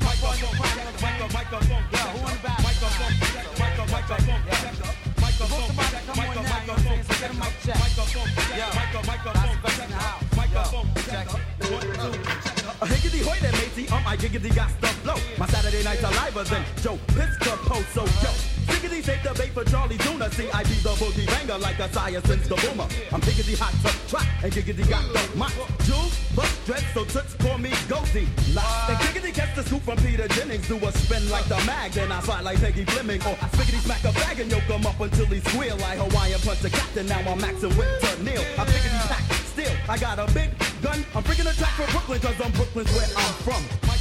Higgity hoy that matey, um, I giggity got stuff low. My Saturday nights are liver than Joe Pizza Post, so yo. Biggity take the bait for Charlie Jr. See, I be the boogie banger like a sire since the boomer. I'm giggity hot to trot and giggity got the mock. Jules, bust dread, so toots call me Goldie. Lock. And giggity gets the scoop from Peter Jennings. Do a spin like the mag, then I slide like Peggy Fleming. Or spiggity smack a bag and yoke him up until he squeal. Like Hawaiian punch the captain, now I'm maxing with the Neil. I'm giggity pack, still, I got a big gun. I'm freaking a track from Brooklyn, cause I'm Brooklyn's where I'm from.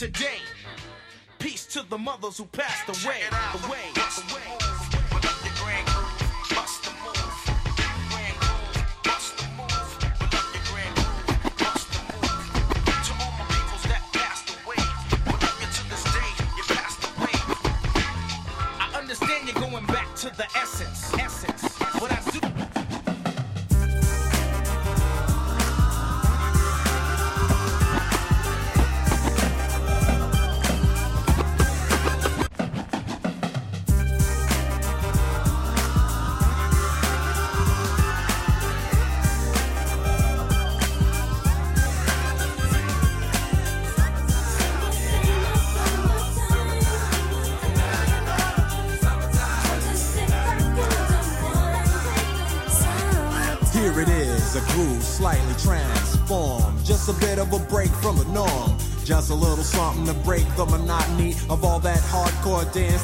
today. Peace to the mothers who passed away.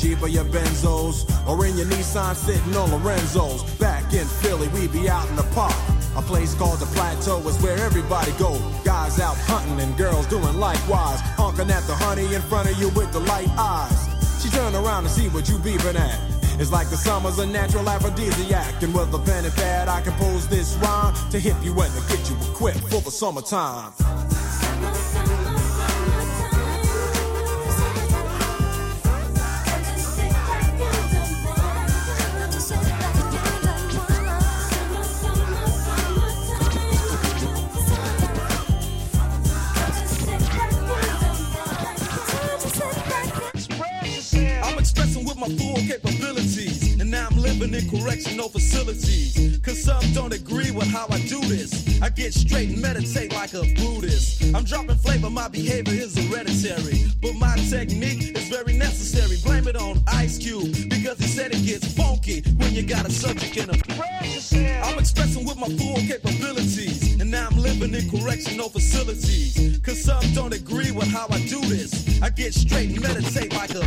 Jeep or your Benzos or in your Nissan sitting on Lorenzo's. Back in Philly, we be out in the park. A place called the Plateau is where everybody go. Guys out hunting and girls doing likewise. Honking at the honey in front of you with the light eyes. She turn around to see what you beeping at. It's like the summer's a natural aphrodisiac. And with a pen and pad, I compose this rhyme to hip you and to get you equipped for the summertime. Full capabilities. And now I'm living in correctional facilities. Cause some don't agree with how I do this. I get straight and meditate like a Buddhist. I'm dropping flavor, my behavior is hereditary. But my technique is very necessary. Blame it on Ice Cube. Because he said it gets funky when you got a subject in a I'm expressing with my full capabilities. And now I'm living in correctional facilities. Cause some don't agree with how I do this. I get straight and meditate like a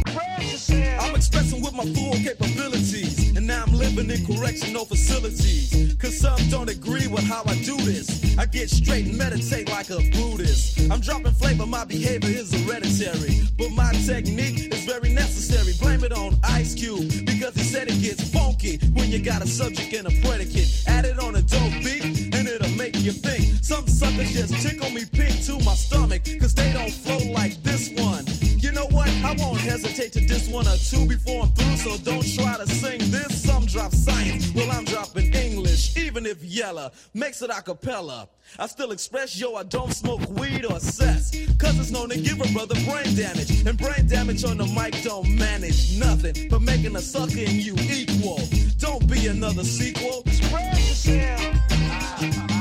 I'm expressing with my full capabilities. And now I'm living in correctional facilities. Cause some don't agree with how I do this. I get straight and meditate like a Buddhist. I'm dropping flavor, my behavior is hereditary. But my technique is very necessary. Blame it on Ice Cube. Because he said it gets funky when you got a subject and a predicate. Add it on a dope beat, and it'll make you think. Some suckers just tickle me pink to my stomach. Cause they don't flow like this one. Know what? I won't hesitate to diss one or two before I'm through, so don't try to sing this. Some drop science, well, I'm dropping English, even if Yella makes it a cappella. I still express, yo, I don't smoke weed or cess. Cause it's known to give a brother brain damage. And brain damage on the mic don't manage nothing but making a sucker in you equal. Don't be another sequel. Spread yourself.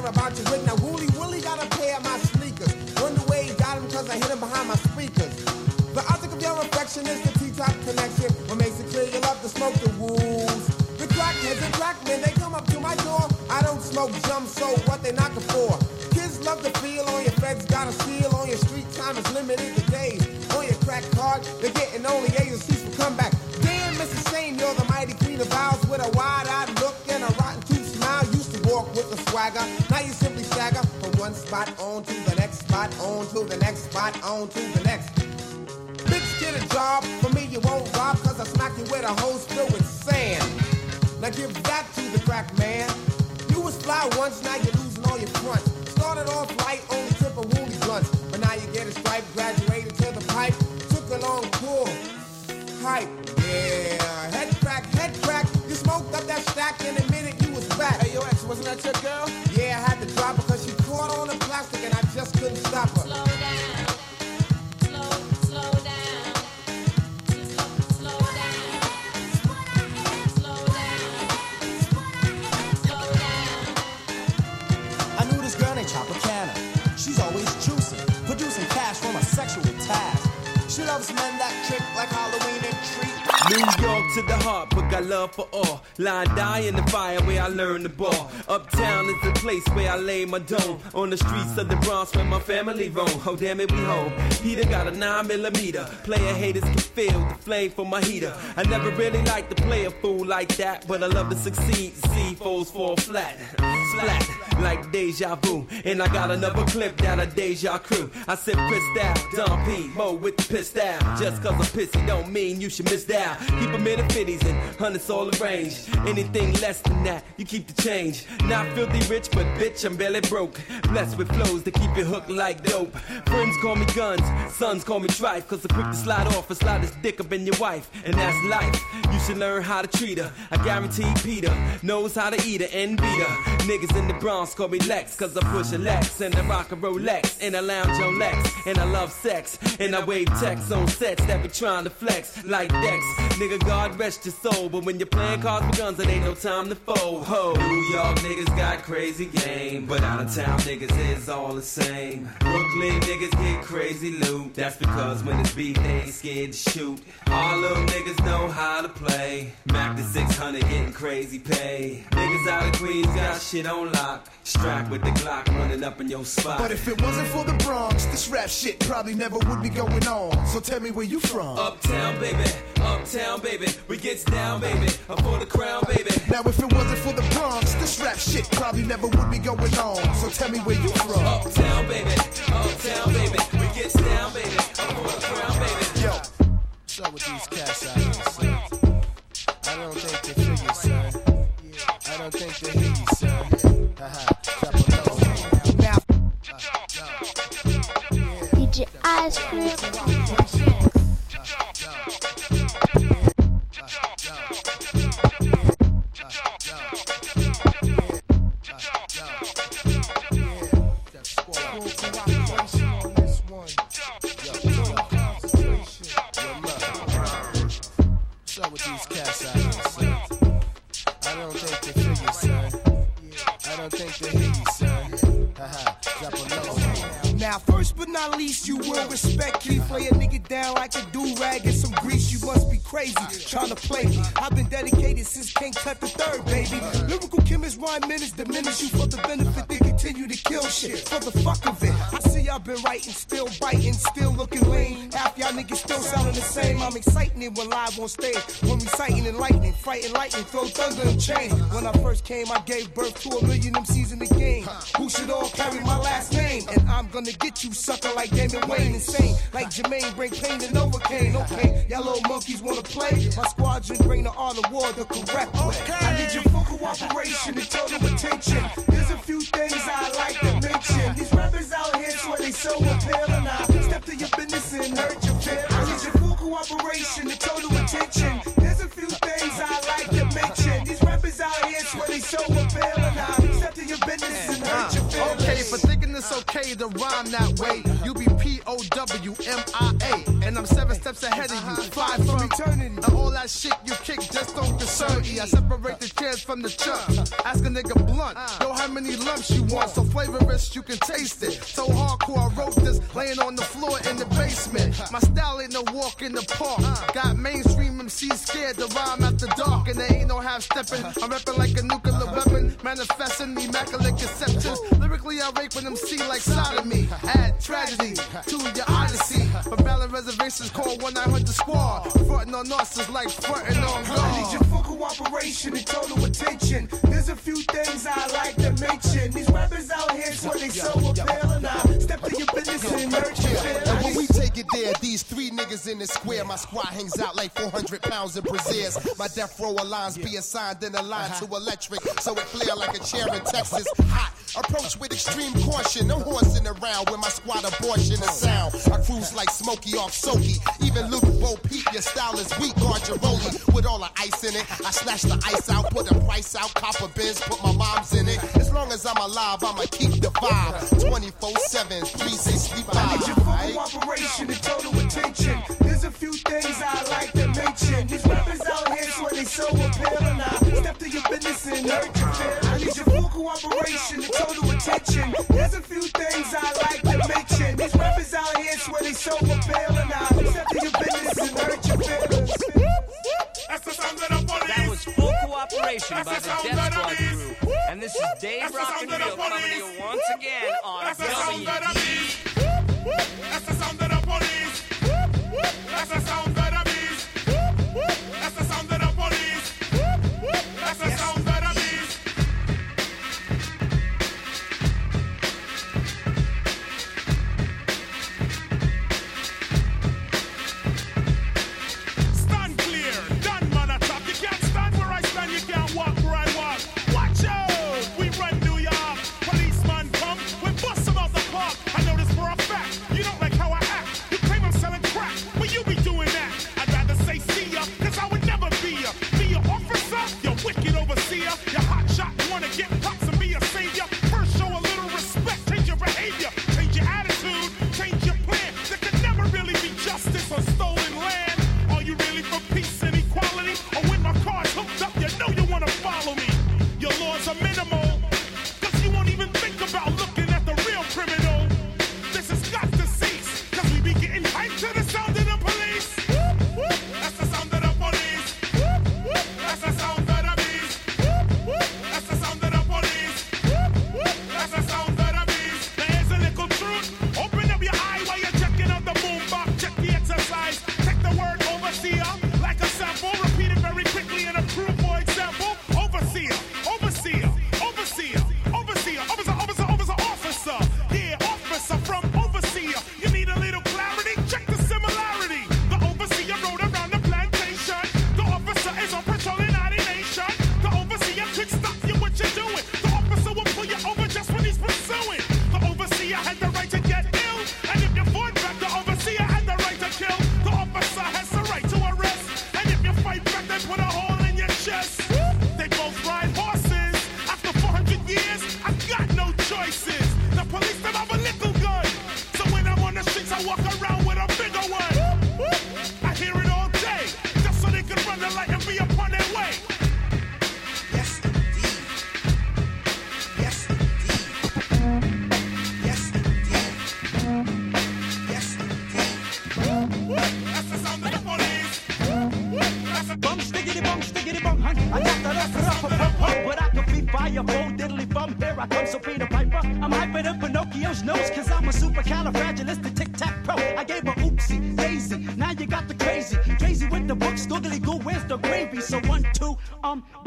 Care about your wig. Now, Wooly Willie got a pair of my sneakers. Wonder where he got them, cause I hit him behind my speakers. The object of your affection is the T-top connection. What makes it clear you love to smoke the wolves. The crackheads and crackmen, they come up to my door. I don't smoke jump, so what they knocking for? Kids love to feel on your feds, got a seal on your street time is limited to days. On your crack card, they're getting only spot on to the next spot, on to the next spot, on to the next. Bitch, get a job. For me, you won't rob, cause I smack you with a hose filled with sand. Now give that to the crack man. You was fly once, now you're losing all your fronts. Started off light, only tip a woolly blunts. But now you get a stripe, graduated to the pipe. Took a long pull. Hype, yeah. Head crack, head crack. You smoked up that stack in a minute, you was back. Hey, yo, ex, wasn't that your girl? Loves men that trick like Halloween and treat. New York to the heart, but got love for all. Line die in the fire where I learned the ball. Uptown is the place where I lay my dome. On the streets of the Bronx where my family roam. Oh damn it, we home. Peter got a 9 millimeter. Player haters can feel the flame from my heater. I never really liked to play a fool like that, but I love to succeed. See foes fall flat. Flat like deja vu. And I got another clip that a deja crew. I said pissed out, Don P, Mo with the pissed out. Just cause I'm pissy don't mean you should miss out. Now. Keep them in the fifties and hundreds all arranged. Anything less than that, you keep the change. Not filthy rich, but bitch, I'm barely broke. Blessed with flows that keep you hooked like dope. Friends call me guns, sons call me trife. Cause I'm quick to slide off and slide this dick up in your wife. And that's life. You should learn how to treat her. I guarantee Peter knows how to eat her and beat her. Niggas in the Bronx call me Lex. Cause I push a Lex and I rock a Rolex. And I lounge on Lex. And I love sex. And I wave texts on sets that be trying to flex like Dex. Nigga, God rest your soul. But when you're playing cards with guns, it ain't no time to fold. Ho, New York niggas got crazy game. But out of town niggas is all the same. Brooklyn niggas get crazy loot. That's because when it's beat, they ain't scared to shoot. All little niggas know how to play. Mac the 600 getting crazy pay. Niggas out of Queens got shit on lock. Strapped with the Glock running up in your spot. But if it wasn't for the Bronx, this rap shit probably never would be going on. So tell me where you from. Uptown, baby, uptown, baby. We gets down, baby. Up for the crown, baby. Now if it wasn't for the Bronx, this rap shit probably never would be going on. So tell me where you from. Uptown, baby, uptown, baby. We gets down, baby. Up for the crown, baby. Yo, what's up with these cats out here, son? I don't think they figure, son. I don't think they hear you, son. Haha, drop a low. Now, DJ Ice Cream. What's not least, you will respect me. Play a nigga down like a do rag and some grease. You must be crazy trying to play me. I've been dedicated since King Tut the third, baby. Lyrical chemist rhyme minutes diminish you for the benefit. They continue to kill shit for the fuck of it. I see y'all been writing, still biting, still looking lame. Half y'all niggas still sounding the same. I'm exciting it when live on stage. When reciting and lightning, fighting lightning, throw thunder and chains. When I first came, I gave birth to a million MCs in the game. Who should all carry my last name? And I'm gonna get you sucker like Damon Wayne, insane. Like Jermaine, bring pain and Novocaine. Okay, y'all little monkeys wanna play? My squadron bring the art of war the correct way. I need your full cooperation and total attention. There's a few things I like to mention. These rappers out here swear they so appealing. I step to your business and hurt your feelings. I need your full cooperation and total attention. There's a few things I like to mention. These rappers out here swear they so appealing. I step to your business and hurt your uh, feelings. Okay, for thinking it's okay to rhyme that way, you be P O W M I A, and I'm seven steps ahead of you, uh-huh. fly from eternity. And all that shit you kick just don't concern me. I separate the chairs from the chumps. Ask a nigga blunt, yo, how many lumps you want? So flavorist, you can taste it. So hardcore, I wrote this laying on the floor in the basement. My style ain't no walk in the park. Got mainstream MCs scared to rhyme after dark, and there ain't no half stepping. I'm rapping like a nuclear weapon, manifesting immaculate conceptions. Lyrically, I rape an MC like sodomy. Add tragedy to your odyssey. But valid reservations call 1 900 squad. Frontin' on us is like frontin' on God. Cooperation and total attention. There's a few things I like to mention. These rappers out here swear they so appealing. I step to your business and we feelings. take it there, these three niggas in the square, my squad hangs out like 400 pounds of braziers. My death row lines be assigned in a line to uh-huh. electric, so it flare like a chair in Texas. Hot, approach with extreme caution. No horsing around with my squad abortion and sound. I cruise like Smokey off Soaky. Even Luke Bo Peep, your style is weak, guard your rollie. With all the ice in it, I slash the ice out, put the price out, copper bins, put my mom's in it. As long as I'm alive, I'ma keep the vibe. 24 7, please say sleep I need your full cooperation and total attention. There's a few things I like to mention. These rappers out here swear they so appealing. I step to your business and hurt your feelings. I need your full cooperation and total attention. There's a few things I like to mention. These rappers out here swear they so appealing. I step to your business and hurt your feelings. That was full cooperation by the Def Squad crew. And this is Dave Rock and Real coming to you once again on WG.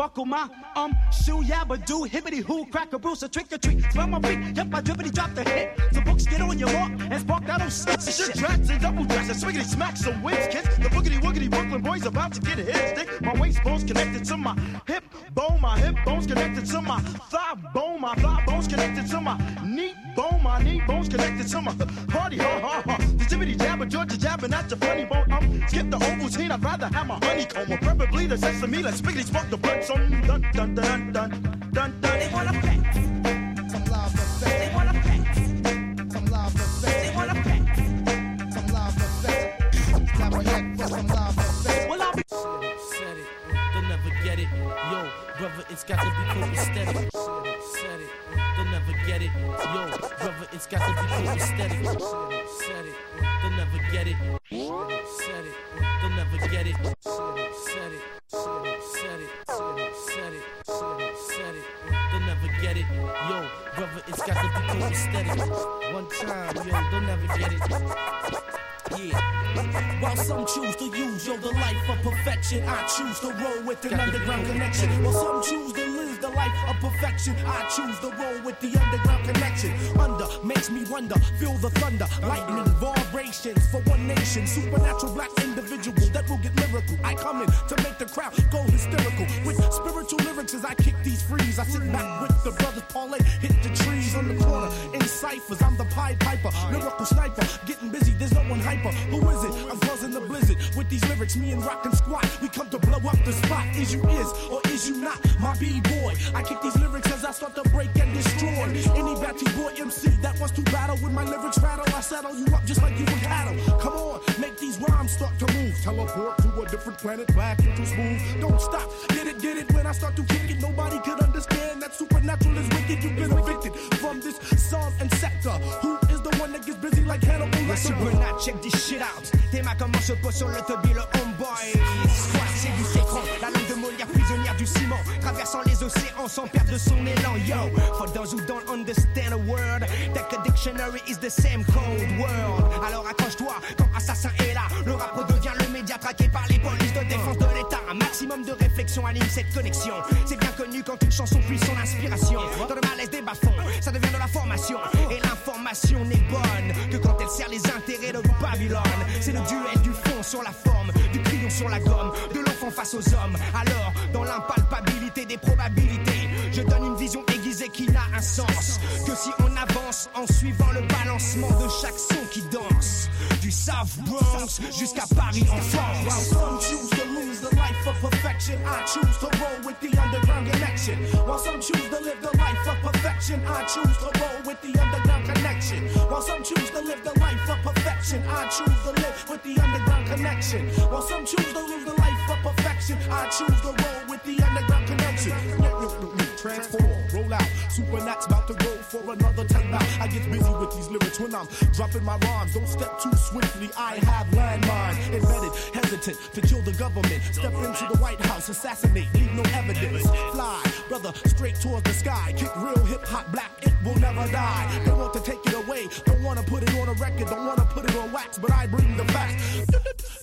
Buckle my, um, shoe, yabba do, hibbity hoo, crack a bruise, a trick or treat. Smell my feet, yep, I drippity drop the hit. So books get on your walk and spark that old sense of Shit tracks and double dress and swiggity smack some wins, kids. The boogity woogity Brooklyn boys about to get a hit stick. My waist bones connected to my hip bone, my hip bones connected to my thigh bone, my thigh bones connected to my knee bone, my knee bones connected to my I'd rather have my honeycomb or preferably the sesame. Let's spiggity spark the blood. So dun dun dun dun dun dun. They wanna pack. Some love effects. They wanna pack. Some love effects. They wanna pack. Some love effects. Clap a head for some love effects. Well, I'll be Said it, they'll never get it. Yo, brother, it's got to be copacetic. Said it, they'll never get it. Yo, brother, it's got to be copacetic. Said it, they'll never get it. Said it, they'll never get it. Said it, said it, said it, said it. They'll never get it. Yo, brother, it's got to be copacetic. One time, yo, they'll never get it. Yeah. While some choose to use, yo, the life of perfection, I choose to roll with an underground connection. While some choose to live the life of perfection, I choose to roll with the underground connection. Under makes me wonder, feel the thunder, lightning, vibrations for one nation, supernatural black individual that will get lyrical. I come in to make the crowd go hysterical with spiritual lyrics as I kick these frees. I sit back with the brothers parlay, hit the trees on the corner in ciphers. I'm the Pied Piper, lyrical sniper, getting busy. There's no one hyper. Who is it? I'm causing the blizzard with these lyrics. Me and Rockin' Squat, we come to blow up the spot. Is you is or is you not my b-boy? I kick these lyrics as I start to break and destroy any batty boy MC that wants to battle with my lyrics rattle. I settle you up just like you would cattle. Come on, make these rhymes start to move. Teleport to a different planet, black into smooth. Don't stop, get it, get it. When I start to kick it, nobody could understand that supernatural is wicked. You've been evicted from this song and sector. Who is the one that gets busy like Hannibal Le Lecter? Supernat, check this shit out. Comment se posent sur le tubby, le homeboy? Squat, c'est du sécran. La langue de Molière, prisonnière du ciment. Traversant les océans sans perdre son élan. Yo, for those who don't understand a word, take a dictionary is the same code word. Alors accroche-toi quand Assassin est là. Le rap redevient le média traqué par les polices de défense de l'État. Un maximum de réflexion anime cette connexion. C'est bien connu quand une chanson puise son inspiration. Dans le malaise des bas-fonds, ça devient de la formation. Et l'information n'est bonne que quand les intérêts de Babylone. C'est le duel du fond sur la forme, du crayon sur la gomme, de l'enfant face aux hommes. Alors, dans l'impalpabilité des probabilités, je donne une vision aiguisée qui n'a un sens que si avance en suivant le balancement de chaque son qui danse. Du South Bronx jusqu'à Paris en While France. some choose to lose the life of perfection, I choose to roll with the underground connection. While some choose to live the life of perfection, I choose to roll with the underground connection. While some choose to live the life of perfection, I choose to live with the underground connection. While some choose to live the life of perfection, I choose to roll with the underground connection. Transform, roll out. Supernat's about to go for another time out. I get busy with these lyrics when I'm dropping my rhymes. Don't step too swiftly. I have landmines embedded, hesitant to kill the government. Step into the White House, assassinate, leave no evidence. Fly, brother, straight towards the sky. Kick real hip hop black, it will never die. They want to take it away, don't want to put it on a record, don't want to put it on wax, but I bring the facts.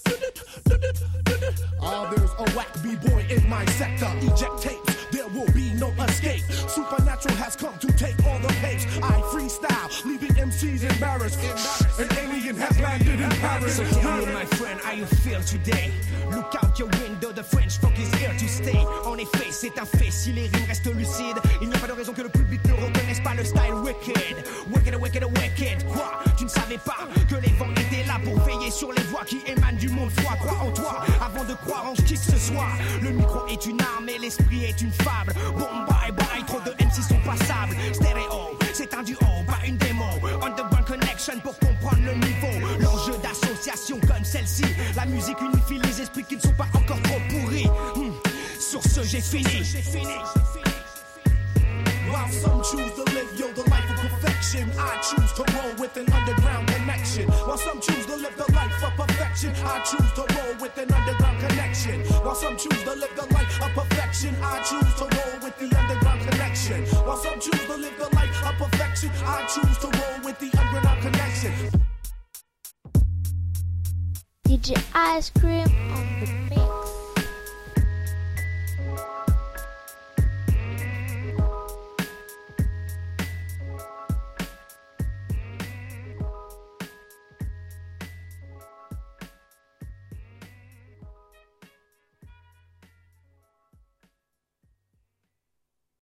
Ah, there's a whack b-boy in my sector. Eject tapes, there will be no escape. Supernatural has come to take all the pace. I freestyle, leaving MCs embarrassed. An alien has landed in Paris. So tell me, my friend, how you feel today? Look out your window, the French funk is here to stay. En effet, c'est un fait, si les rimes restent lucides, il n'y a pas de raison que le public ne reconnaisse pas le style wicked. Wicked, wicked, wicked. Quoi Tu ne savais pas que les vents pour veiller sur les voix qui émanent du monde froid. Crois en toi avant de croire en qui que ce soit. Le micro est une arme et l'esprit est une fable. Bon, bye bye, trop de MC sont passables. Stéréo, c'est un duo, pas une démo. Underground Connection pour comprendre le niveau. L'enjeu d'association comme celle-ci. La musique unifie les esprits qui ne sont pas encore trop pourris. Hmm. Sur ce, j'ai fini. While some choose to live, the life of perfection, I choose to roll with an underground connection. While some choose to live the life of perfection, I choose to roll with an underground connection. While some choose to live the life of perfection, I choose to roll with the underground connection. While some choose to live the life of perfection, I choose to roll with the underground connection. DJ Ice Cream on the mix.